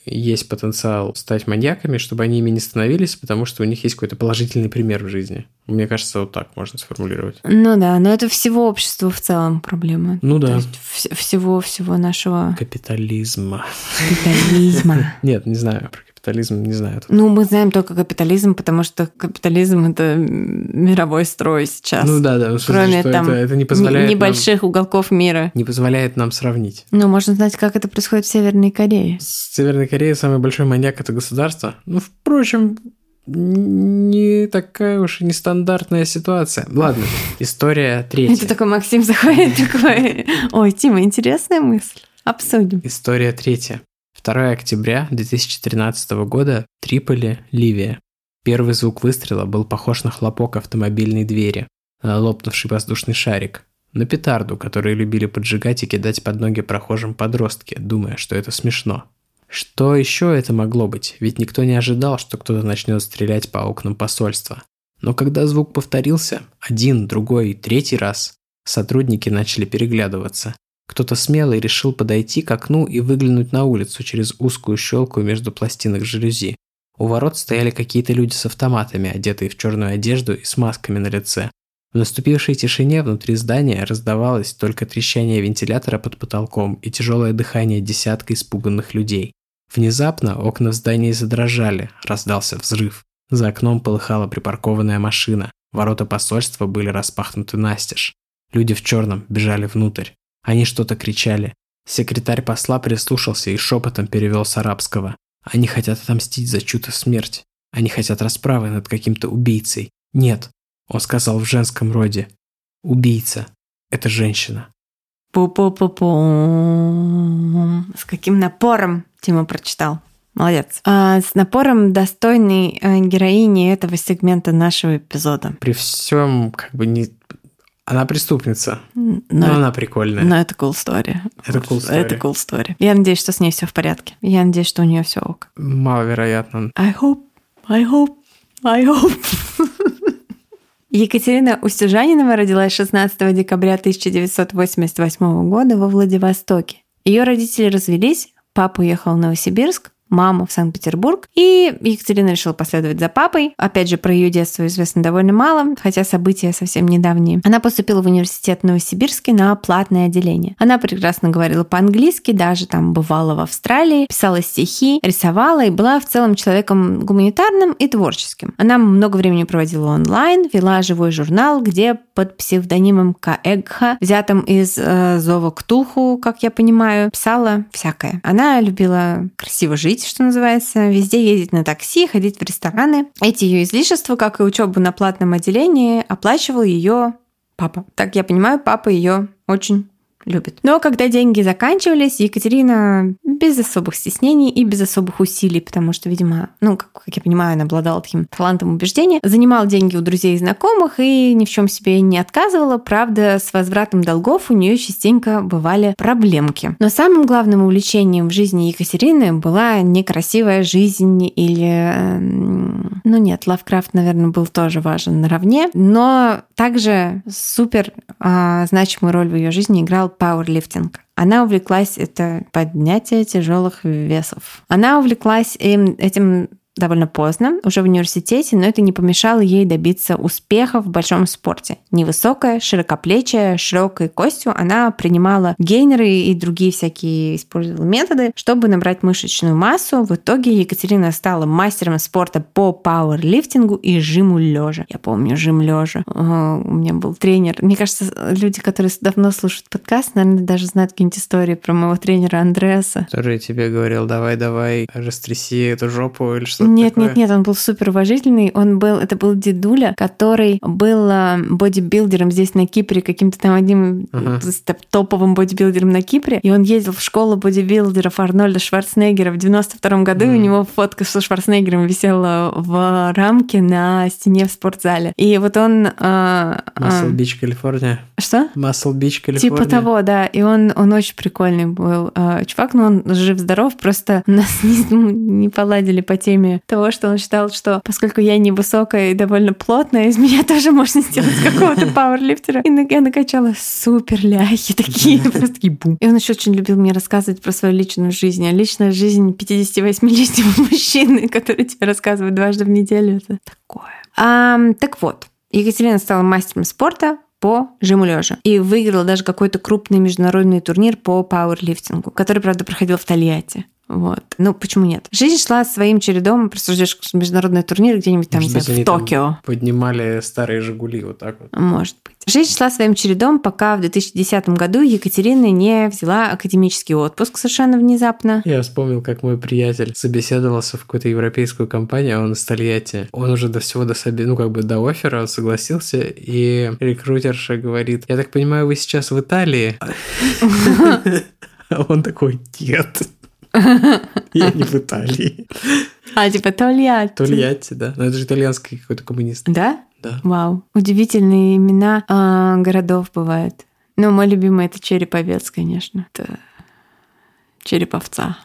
есть потенциал стать маньяками, чтобы они ими не становились, потому что у них есть какой-то положительный пример в жизни. Мне кажется, вот так можно сформулировать. Ну да, но это всего общества в целом проблема. Ну да. Всего-всего нашего... Капитализма. Капитализма. Нет, не знаю про капитализм не знаю. Ну, мы знаем только капитализм, потому что капитализм это мировой строй сейчас. Ну да, да. Кроме там это, это не позволяет небольших нам, уголков мира. Не позволяет нам сравнить. Ну, можно знать, как это происходит в Северной Корее. С Северной Кореей самый большой маньяк это государство. Ну, впрочем, не такая уж и нестандартная ситуация. Ладно, история третья. Это такой Максим заходит такой, ой, Тима, интересная мысль. Обсудим. История третья. 2 октября 2013 года, Триполи, Ливия. Первый звук выстрела был похож на хлопок автомобильной двери, на лопнувший воздушный шарик, на петарду, которые любили поджигать и кидать под ноги прохожим подростки, думая, что это смешно. Что еще это могло быть? Ведь никто не ожидал, что кто-то начнет стрелять по окнам посольства. Но когда звук повторился, один, другой, третий раз, сотрудники начали переглядываться. Кто-то смелый решил подойти к окну и выглянуть на улицу через узкую щелку между пластинок жалюзи. У ворот стояли какие-то люди с автоматами, одетые в черную одежду и с масками на лице. В наступившей тишине внутри здания раздавалось только трещание вентилятора под потолком и тяжелое дыхание десятка испуганных людей. Внезапно окна в здании задрожали, раздался взрыв. За окном полыхала припаркованная машина. Ворота посольства были распахнуты настежь. Люди в черном бежали внутрь. Они что-то кричали. Секретарь посла прислушался и шепотом перевел с арабского. Они хотят отомстить за чью-то смерть. Они хотят расправы над каким-то убийцей. Нет, он сказал в женском роде. Убийца. Это женщина. Пу-пу-пу-пу. С каким напором Тима прочитал. Молодец. А, с напором достойной э, героини этого сегмента нашего эпизода. При всем, как бы не... Она преступница, Но, но она прикольная. но это cool story. Это cool story. Это cool story. Я надеюсь, что с ней все в порядке. Я надеюсь, что у нее все ок. Маловероятно. I hope, I hope, I hope. Екатерина Устюжанинова родилась 16 декабря 1988 года во Владивостоке. Ее родители развелись, папа уехал в Новосибирск, мама в Санкт-Петербург, и Екатерина решила последовать за папой. Опять же, про ее детство известно довольно мало, хотя события совсем недавние. Она поступила в университет Новосибирский на платное отделение. Она прекрасно говорила по-английски, даже там бывала в Австралии, писала стихи, рисовала и была в целом человеком гуманитарным и творческим. Она много времени проводила онлайн, вела живой журнал, где под псевдонимом Каэгха, взятым из э, Зова Ктулху, как я понимаю, писала всякое. Она любила красиво жить, что называется, везде ездить на такси, ходить в рестораны. Эти ее излишества, как и учебу на платном отделении, оплачивал ее папа. Так я понимаю, папа ее очень любит. Но когда деньги заканчивались, Екатерина без особых стеснений и без особых усилий, потому что, видимо, ну, как, как я понимаю, она обладала таким талантом убеждения, занимала деньги у друзей и знакомых и ни в чем себе не отказывала. Правда, с возвратом долгов у нее частенько бывали проблемки. Но самым главным увлечением в жизни Екатерины была некрасивая жизнь или... эм, Ну нет, Лавкрафт, наверное, был тоже важен наравне, но также супер а, значимую роль в ее жизни играл пауэрлифтинг. Она увлеклась это поднятие тяжелых весов. Она увлеклась им, этим довольно поздно, уже в университете, но это не помешало ей добиться успеха в большом спорте. Невысокая, широкоплечая, широкой костью, она принимала гейнеры и другие всякие использовала методы, чтобы набрать мышечную массу. В итоге Екатерина стала мастером спорта по пауэрлифтингу и жиму лежа. Я помню жим лежа. У меня был тренер. Мне кажется, люди, которые давно слушают подкаст, наверное, даже знают какие-нибудь истории про моего тренера Андреаса. Который тебе говорил, давай, давай, растряси эту жопу или что-то Нет, такое. нет, нет, он был супер уважительный. Он был, это был дедуля, который был э, бодибилдером здесь на Кипре, каким-то там одним Ага. топовым бодибилдером на Кипре. И он ездил в школу бодибилдеров Арнольда Шварценеггера в 92 году, и у него фотка со Шварценеггером висела в рамке на стене в спортзале. И вот он... э, Muscle Beach, Калифорния. что? Muscle Beach, Калифорния. Типа того, да. И он, он очень прикольный был э, чувак, но он жив-здоров, просто нас не, не поладили по теме того, что он считал, что поскольку я невысокая и довольно плотная, из меня тоже можно сделать какого-то пауэрлифтера. И я накачала супер ляхи такие, просто такие бум. И он еще очень любил мне рассказывать про свою личную жизнь. А личная жизнь 58-летнего мужчины, который тебе рассказывает дважды в неделю, это такое. Ам, так вот, Екатерина стала мастером спорта по жиму лежа и выиграла даже какой-то крупный международный турнир по пауэрлифтингу, который, правда, проходил в Тольятти. Вот. Ну, почему нет? Жизнь шла своим чередом, просто ждешь международный турнир где-нибудь там, Может не знаю, в Токио. Поднимали старые Жигули вот так вот. Может быть. Жизнь шла своим чередом, пока в 2010 году Екатерина не взяла академический отпуск совершенно внезапно. Я вспомнил, как мой приятель собеседовался в какую-то европейскую компанию, а он из Тольятти. Он уже до всего, до соби... ну, как бы до оффера согласился, и рекрутерша говорит, я так понимаю, вы сейчас в Италии? А он такой, нет, я не в Италии. А, типа Тольятти. Тольятти, да. Но это же итальянский какой-то коммунист. Да? Да. Вау. Удивительные имена а, городов бывают. Ну, мой любимый это Череповец, конечно. Это Череповца.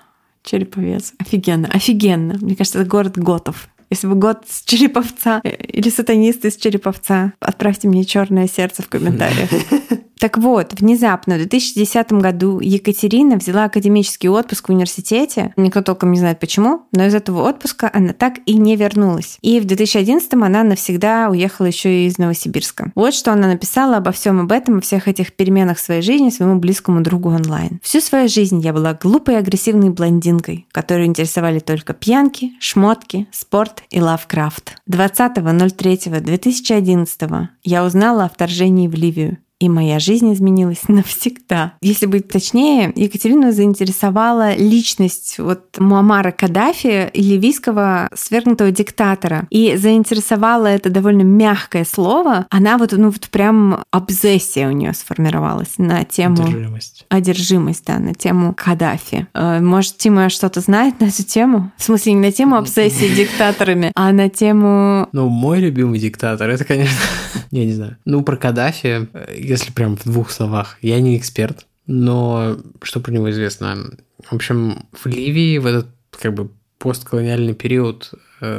Череповец. Офигенно, офигенно. Мне кажется, это город готов. Если вы год с Череповца э, или сатанист из Череповца, отправьте мне черное сердце в комментариях. Так вот, внезапно в 2010 году Екатерина взяла академический отпуск в университете. Никто толком не знает почему, но из этого отпуска она так и не вернулась. И в 2011 она навсегда уехала еще и из Новосибирска. Вот что она написала обо всем об этом, о всех этих переменах в своей жизни своему близкому другу онлайн. Всю свою жизнь я была глупой и агрессивной блондинкой, которую интересовали только пьянки, шмотки, спорт и лавкрафт. 20.03.2011 я узнала о вторжении в Ливию и моя жизнь изменилась навсегда. Если быть точнее, Екатерину заинтересовала личность вот Муаммара Каддафи, ливийского свергнутого диктатора. И заинтересовала это довольно мягкое слово. Она вот, ну вот прям обсессия у нее сформировалась на тему... Одержимость. Одержимость, да, на тему Каддафи. Э, может, Тима что-то знает на эту тему? В смысле, не на тему обсессии диктаторами, а на тему... Ну, мой любимый диктатор, это, конечно... Я не знаю. Ну, про Каддафи э, если прям в двух словах, я не эксперт, но что про него известно? В общем, в Ливии в этот как бы постколониальный период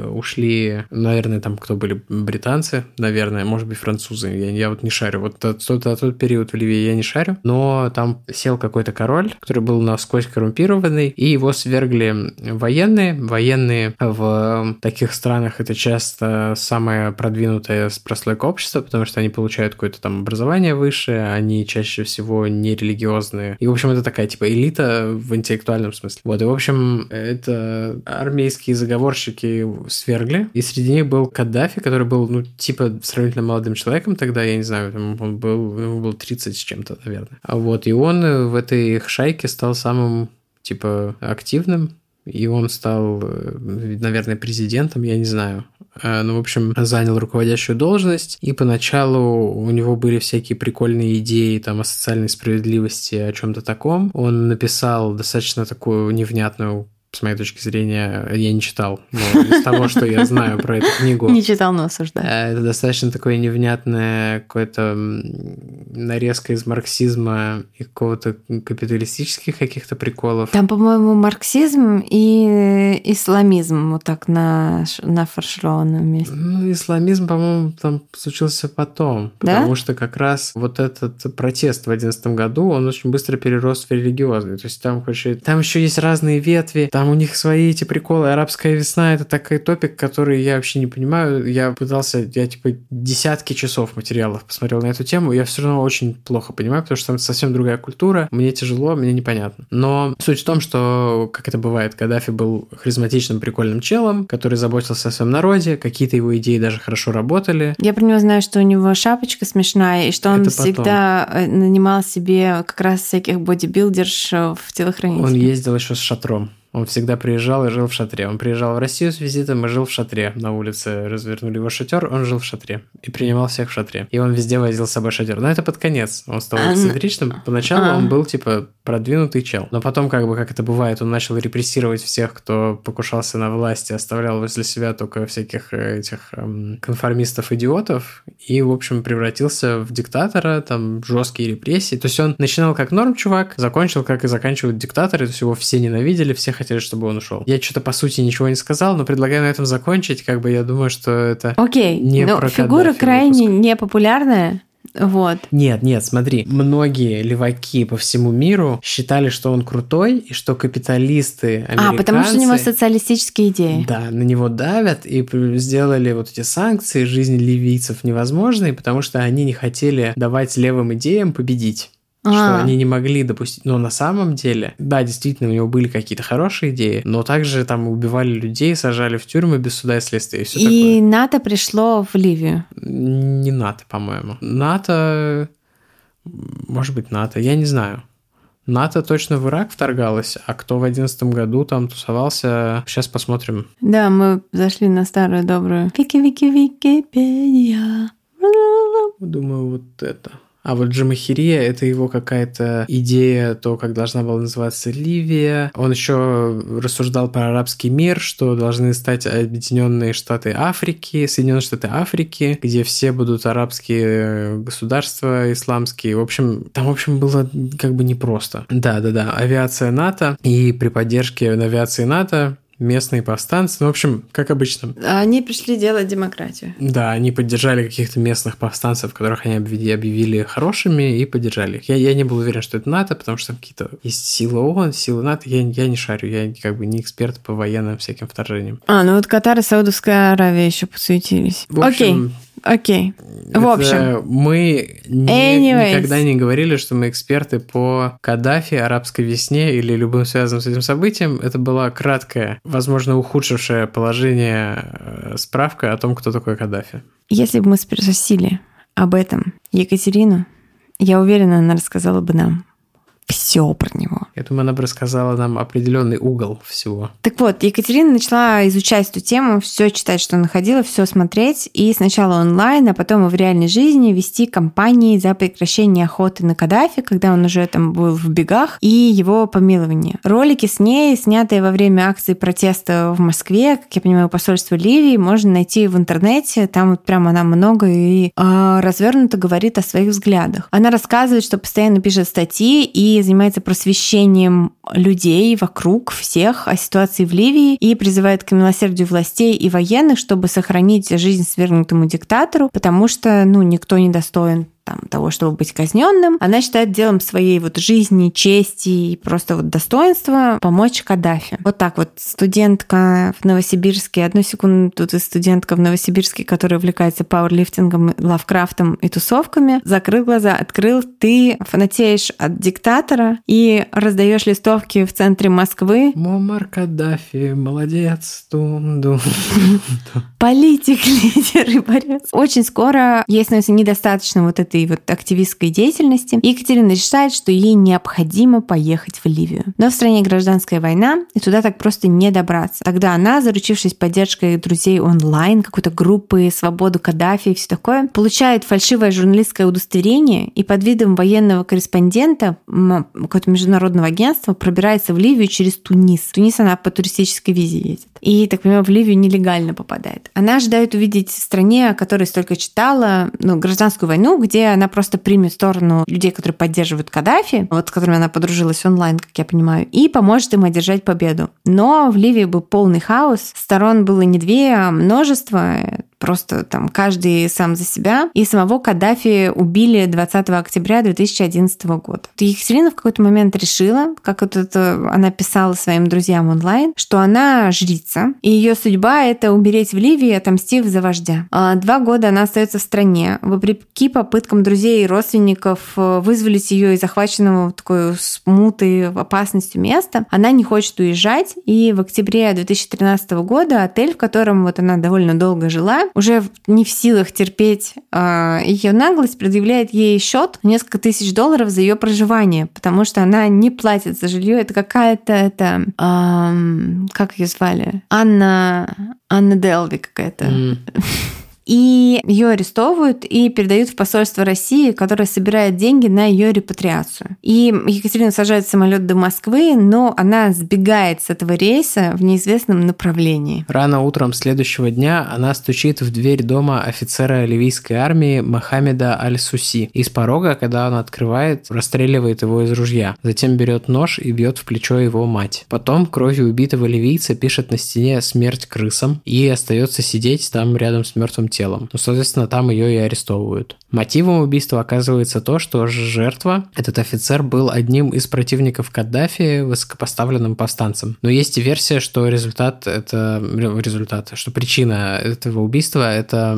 ушли, наверное, там кто были британцы, наверное, может быть, французы. Я, я вот не шарю. Вот тот, тот, тот период в Ливии я не шарю. Но там сел какой-то король, который был насквозь коррумпированный, и его свергли военные. Военные в таких странах это часто самое продвинутое прослойка общества, потому что они получают какое-то там образование высшее, они чаще всего не религиозные. И, в общем, это такая типа элита в интеллектуальном смысле. Вот, и, в общем, это армейские заговорщики свергли, и среди них был Каддафи, который был, ну, типа, сравнительно молодым человеком тогда, я не знаю, он был, ему был 30 с чем-то, наверное. А вот, и он в этой их шайке стал самым, типа, активным, и он стал, э, наверное, президентом, я не знаю. Э, ну, в общем, занял руководящую должность, и поначалу у него были всякие прикольные идеи там о социальной справедливости, о чем-то таком. Он написал достаточно такую невнятную с моей точки зрения, я не читал, но из того, что я знаю про эту книгу... Не читал, но осуждаю. Э, это достаточно такое невнятное какое-то нарезка из марксизма и какого-то капиталистических каких-то приколов. Там, по-моему, марксизм и исламизм вот так на, на фаршированном месте. Ну, исламизм, по-моему, там случился потом, да? потому что как раз вот этот протест в одиннадцатом году, он очень быстро перерос в религиозный. То есть там, короче, там еще есть разные ветви, там там у них свои эти приколы. Арабская весна это такой топик, который я вообще не понимаю. Я пытался, я типа десятки часов материалов посмотрел на эту тему, я все равно очень плохо понимаю, потому что там совсем другая культура. Мне тяжело, мне непонятно. Но суть в том, что, как это бывает, Каддафи был харизматичным, прикольным челом, который заботился о своем народе, какие-то его идеи даже хорошо работали. Я про него знаю, что у него шапочка смешная, и что он всегда. Э, нанимал себе как раз всяких бодибилдерш в телохранителей. Он ездил еще с шатром. Он всегда приезжал и жил в шатре. Он приезжал в Россию с визитом и жил в шатре. На улице развернули его шатер, он жил в шатре. И принимал всех в шатре. И он везде возил с собой шатер. Но это под конец. Он стал эксцентричным. Поначалу он был, типа, продвинутый чел. Но потом, как бы, как это бывает, он начал репрессировать всех, кто покушался на власть и оставлял возле себя только всяких э, этих эм, конформистов-идиотов. И, в общем, превратился в диктатора, там, жесткие репрессии. То есть он начинал как норм чувак, закончил, как и заканчивают диктаторы. То есть его все ненавидели, все хотели хотели, чтобы он ушел. Я что-то по сути ничего не сказал, но предлагаю на этом закончить. Как бы я думаю, что это Окей, не но про фигура Каддафи крайне выпуск. непопулярная. Вот. Нет, нет, смотри, многие леваки по всему миру считали, что он крутой, и что капиталисты американцы... А, потому что у него социалистические идеи. Да, на него давят и сделали вот эти санкции жизни ливийцев невозможной, потому что они не хотели давать левым идеям победить что а. они не могли допустить. Но на самом деле, да, действительно, у него были какие-то хорошие идеи, но также там убивали людей, сажали в тюрьмы без суда и следствия. И, все и такое. НАТО пришло в Ливию. Не НАТО, по-моему. НАТО... Может быть, НАТО, я не знаю. НАТО точно в Ирак вторгалась, а кто в одиннадцатом году там тусовался, сейчас посмотрим. Да, мы зашли на старую добрую Вики-Вики-Википедия. Думаю, вот это. А вот Джамахирия — это его какая-то идея, то, как должна была называться Ливия. Он еще рассуждал про арабский мир, что должны стать Объединенные Штаты Африки, Соединенные Штаты Африки, где все будут арабские государства исламские. В общем, там, в общем, было как бы непросто. Да-да-да, авиация НАТО, и при поддержке авиации НАТО местные повстанцы. Ну, в общем, как обычно. Они пришли делать демократию. Да, они поддержали каких-то местных повстанцев, которых они объявили хорошими, и поддержали их. Я, я не был уверен, что это НАТО, потому что там какие-то есть силы ООН, силы НАТО. Я, я не шарю, я как бы не эксперт по военным всяким вторжениям. А, ну вот Катар и Саудовская Аравия еще подсуетились. В общем, Окей. Окей. В Это общем, мы не- Anyways. никогда не говорили, что мы эксперты по Каддафи, арабской весне или любым связанным с этим событием. Это была краткая, возможно, ухудшившее положение э, справка о том, кто такой Каддафи. если бы мы спросили об этом Екатерину, я уверена, она рассказала бы нам все про него. Я думаю, она бы рассказала нам определенный угол всего. Так вот, Екатерина начала изучать эту тему, все читать, что находила, все смотреть, и сначала онлайн, а потом и в реальной жизни вести кампании за прекращение охоты на Каддафи, когда он уже там был в бегах, и его помилование. Ролики с ней, снятые во время акции протеста в Москве, как я понимаю, посольство Ливии, можно найти в интернете, там вот прям она много и а, развернуто говорит о своих взглядах. Она рассказывает, что постоянно пишет статьи и занимается просвещением людей вокруг всех о ситуации в Ливии и призывает к милосердию властей и военных, чтобы сохранить жизнь свергнутому диктатору, потому что, ну, никто не достоин там, того, чтобы быть казненным. Она считает делом своей вот жизни, чести и просто вот достоинства помочь Каддафи. Вот так вот студентка в Новосибирске, одну секунду тут и студентка в Новосибирске, которая увлекается пауэрлифтингом, лавкрафтом и тусовками, закрыл глаза, открыл, ты фанатеешь от диктатора и раздаешь листовки в центре Москвы. Муаммар Каддафи, молодец, тум-дум. Политик, лидер и борец. Очень скоро ей становится недостаточно вот этой вот активистской деятельности. И Екатерина решает, что ей необходимо поехать в Ливию. Но в стране гражданская война, и туда так просто не добраться. Тогда она, заручившись поддержкой друзей онлайн, какой-то группы «Свободу Каддафи» и все такое, получает фальшивое журналистское удостоверение и под видом военного корреспондента какого-то международного агентства пробирается в Ливию через Тунис. В Тунис она по туристической визе едет. И, так понимаю, в Ливию нелегально попадает. Она ожидает увидеть в стране, о которой столько читала, ну, гражданскую войну, где она просто примет сторону людей, которые поддерживают Каддафи, вот с которыми она подружилась онлайн, как я понимаю, и поможет им одержать победу. Но в Ливии был полный хаос. Сторон было не две, а множество просто там каждый сам за себя. И самого Каддафи убили 20 октября 2011 года. Екатерина в какой-то момент решила, как вот это она писала своим друзьям онлайн, что она жрица, и ее судьба — это умереть в Ливии, отомстив за вождя. А Два года она остается в стране. Вопреки попыткам друзей и родственников э, вызволить ее из захваченного такой смутой, опасностью места, она не хочет уезжать, и в октябре 2013 года отель, в котором вот она довольно долго жила, уже не в силах терпеть э, ее наглость, предъявляет ей счет несколько тысяч долларов за ее проживание, потому что она не платит за жилье. Это какая-то это ам, как ее звали? Анна Анна Делви какая-то. М. И ее арестовывают и передают в посольство России, которое собирает деньги на ее репатриацию. И Екатерина сажает самолет до Москвы, но она сбегает с этого рейса в неизвестном направлении. Рано утром следующего дня она стучит в дверь дома офицера ливийской армии Мохаммеда Аль-Суси. Из порога, когда он открывает, расстреливает его из ружья. Затем берет нож и бьет в плечо его мать. Потом кровью убитого ливийца пишет на стене «Смерть крысам» и остается сидеть там рядом с мертвым телом. Ну, соответственно, там ее и арестовывают. Мотивом убийства оказывается то, что жертва, этот офицер, был одним из противников Каддафи, высокопоставленным повстанцем. Но есть и версия, что результат это результат, что причина этого убийства это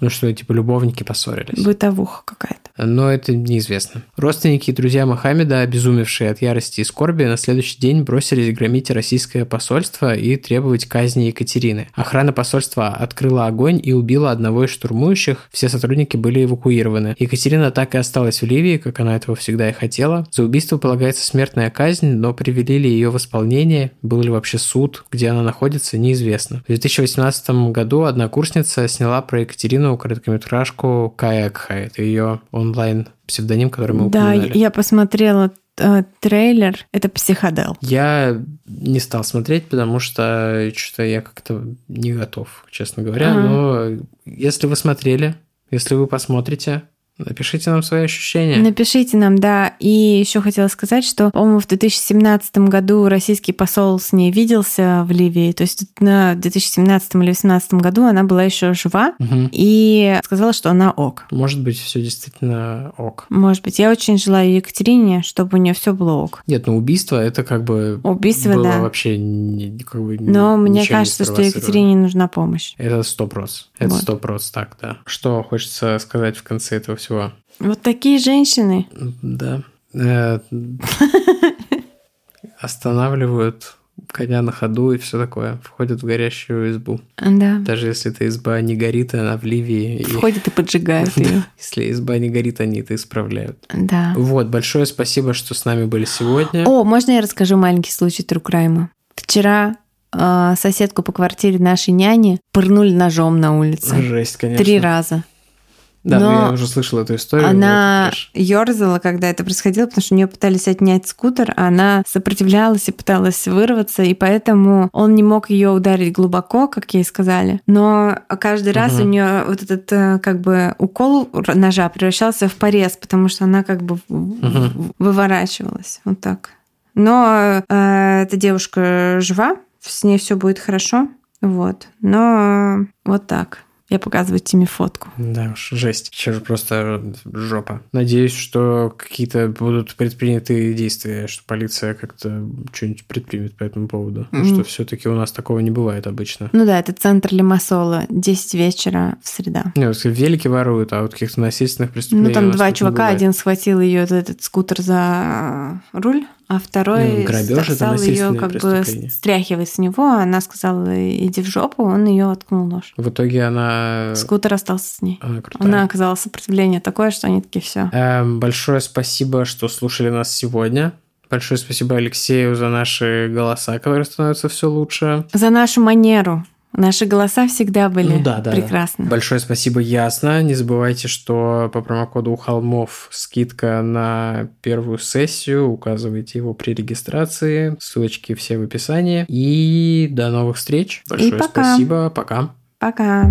ну что, типа, любовники поссорились. Бытовуха какая-то. Но это неизвестно. Родственники и друзья Мохаммеда, обезумевшие от ярости и скорби, на следующий день бросились громить российское посольство и требовать казни Екатерины. Охрана посольства открыла огонь и убила одного из штурмующих, все сотрудники были эвакуированы. Екатерина так и осталась в Ливии, как она этого всегда и хотела. За убийство полагается смертная казнь, но привели ли ее в исполнение, был ли вообще суд, где она находится, неизвестно. В 2018 году одна курсница сняла про Екатерину короткометражку «Каякха». Это ее онлайн псевдоним, который мы Да, упоминали. я посмотрела э, трейлер. Это психодел. Я не стал смотреть, потому что что-то я как-то не готов, честно говоря. Но если вы смотрели, если вы посмотрите, Напишите нам свои ощущения. Напишите нам, да. И еще хотела сказать, что, по-моему, в 2017 году российский посол с ней виделся в Ливии. То есть на 2017 или 2018 году она была еще жива Мгм. и сказала, что она ок. Может быть, все действительно ок. Может быть, я очень желаю Екатерине, чтобы у нее все было ок. Нет, ну убийство это как бы Убийство, было да. вообще не- как бы Но мне кажется, что. Екатерине нужна помощь. Это сто прос. Это Вот. сто прос, так, да. Что хочется сказать в конце этого всего? Вот такие женщины. Да. Э, Останавливают коня на ходу и все такое. Входят в горящую избу. Да. Даже если эта изба не горит, она в Ливии. и Входят и поджигают ее. Если изба не горит, они это исправляют. Да. Вот, большое спасибо, что с нами были сегодня. О, можно я расскажу маленький случай Трукрайма? Вчера э, соседку по квартире нашей няни пырнули ножом на улице. Жесть, конечно. Три раза. Да, ну, Но я уже слышал эту историю. но Она ерзала, когда это происходило, потому что у нее пытались отнять скутер, а она сопротивлялась и пыталась вырваться, и поэтому он не мог ее ударить глубоко, как ей сказали. Но каждый раз Мгм. у нее вот этот э, как бы укол ножа превращался в порез, потому что она как бы Мгм. выворачивалась вот так. Но э, эта девушка жива, с ней все будет хорошо, вот. Но вот так. Я показываю Тиме фотку. Да уж, жесть. Сейчас же просто жопа. Надеюсь, что какие-то будут предприняты действия, что полиция как-то что-нибудь предпримет по этому поводу. Мгм. что все-таки у нас такого не бывает обычно. Ну да, это центр Лимассола, 10 вечера в среда. Не, вот велики воруют, а вот каких-то насильственных преступлений Ну там два чувака, один схватил ее этот скутер за руль, а второй Ну, грабеж стал ее как бы стряхивать с него, она сказала, иди в жопу, он ее воткнул нож. В итоге она... Скутер остался с ней. Она крутая. Она оказала сопротивление такое, что они такие все. Эм, большое спасибо, что слушали нас сегодня. Большое спасибо Алексею за наши голоса, которые становятся все лучше. За нашу манеру. Наши голоса всегда были Ну да, да, да. прекрасны. Большое спасибо, ясно. Не забывайте, что по промокоду у холмов скидка на первую сессию. Указывайте его при регистрации. Ссылочки все в описании. И до новых встреч. Большое пока. спасибо. Пока. Пока.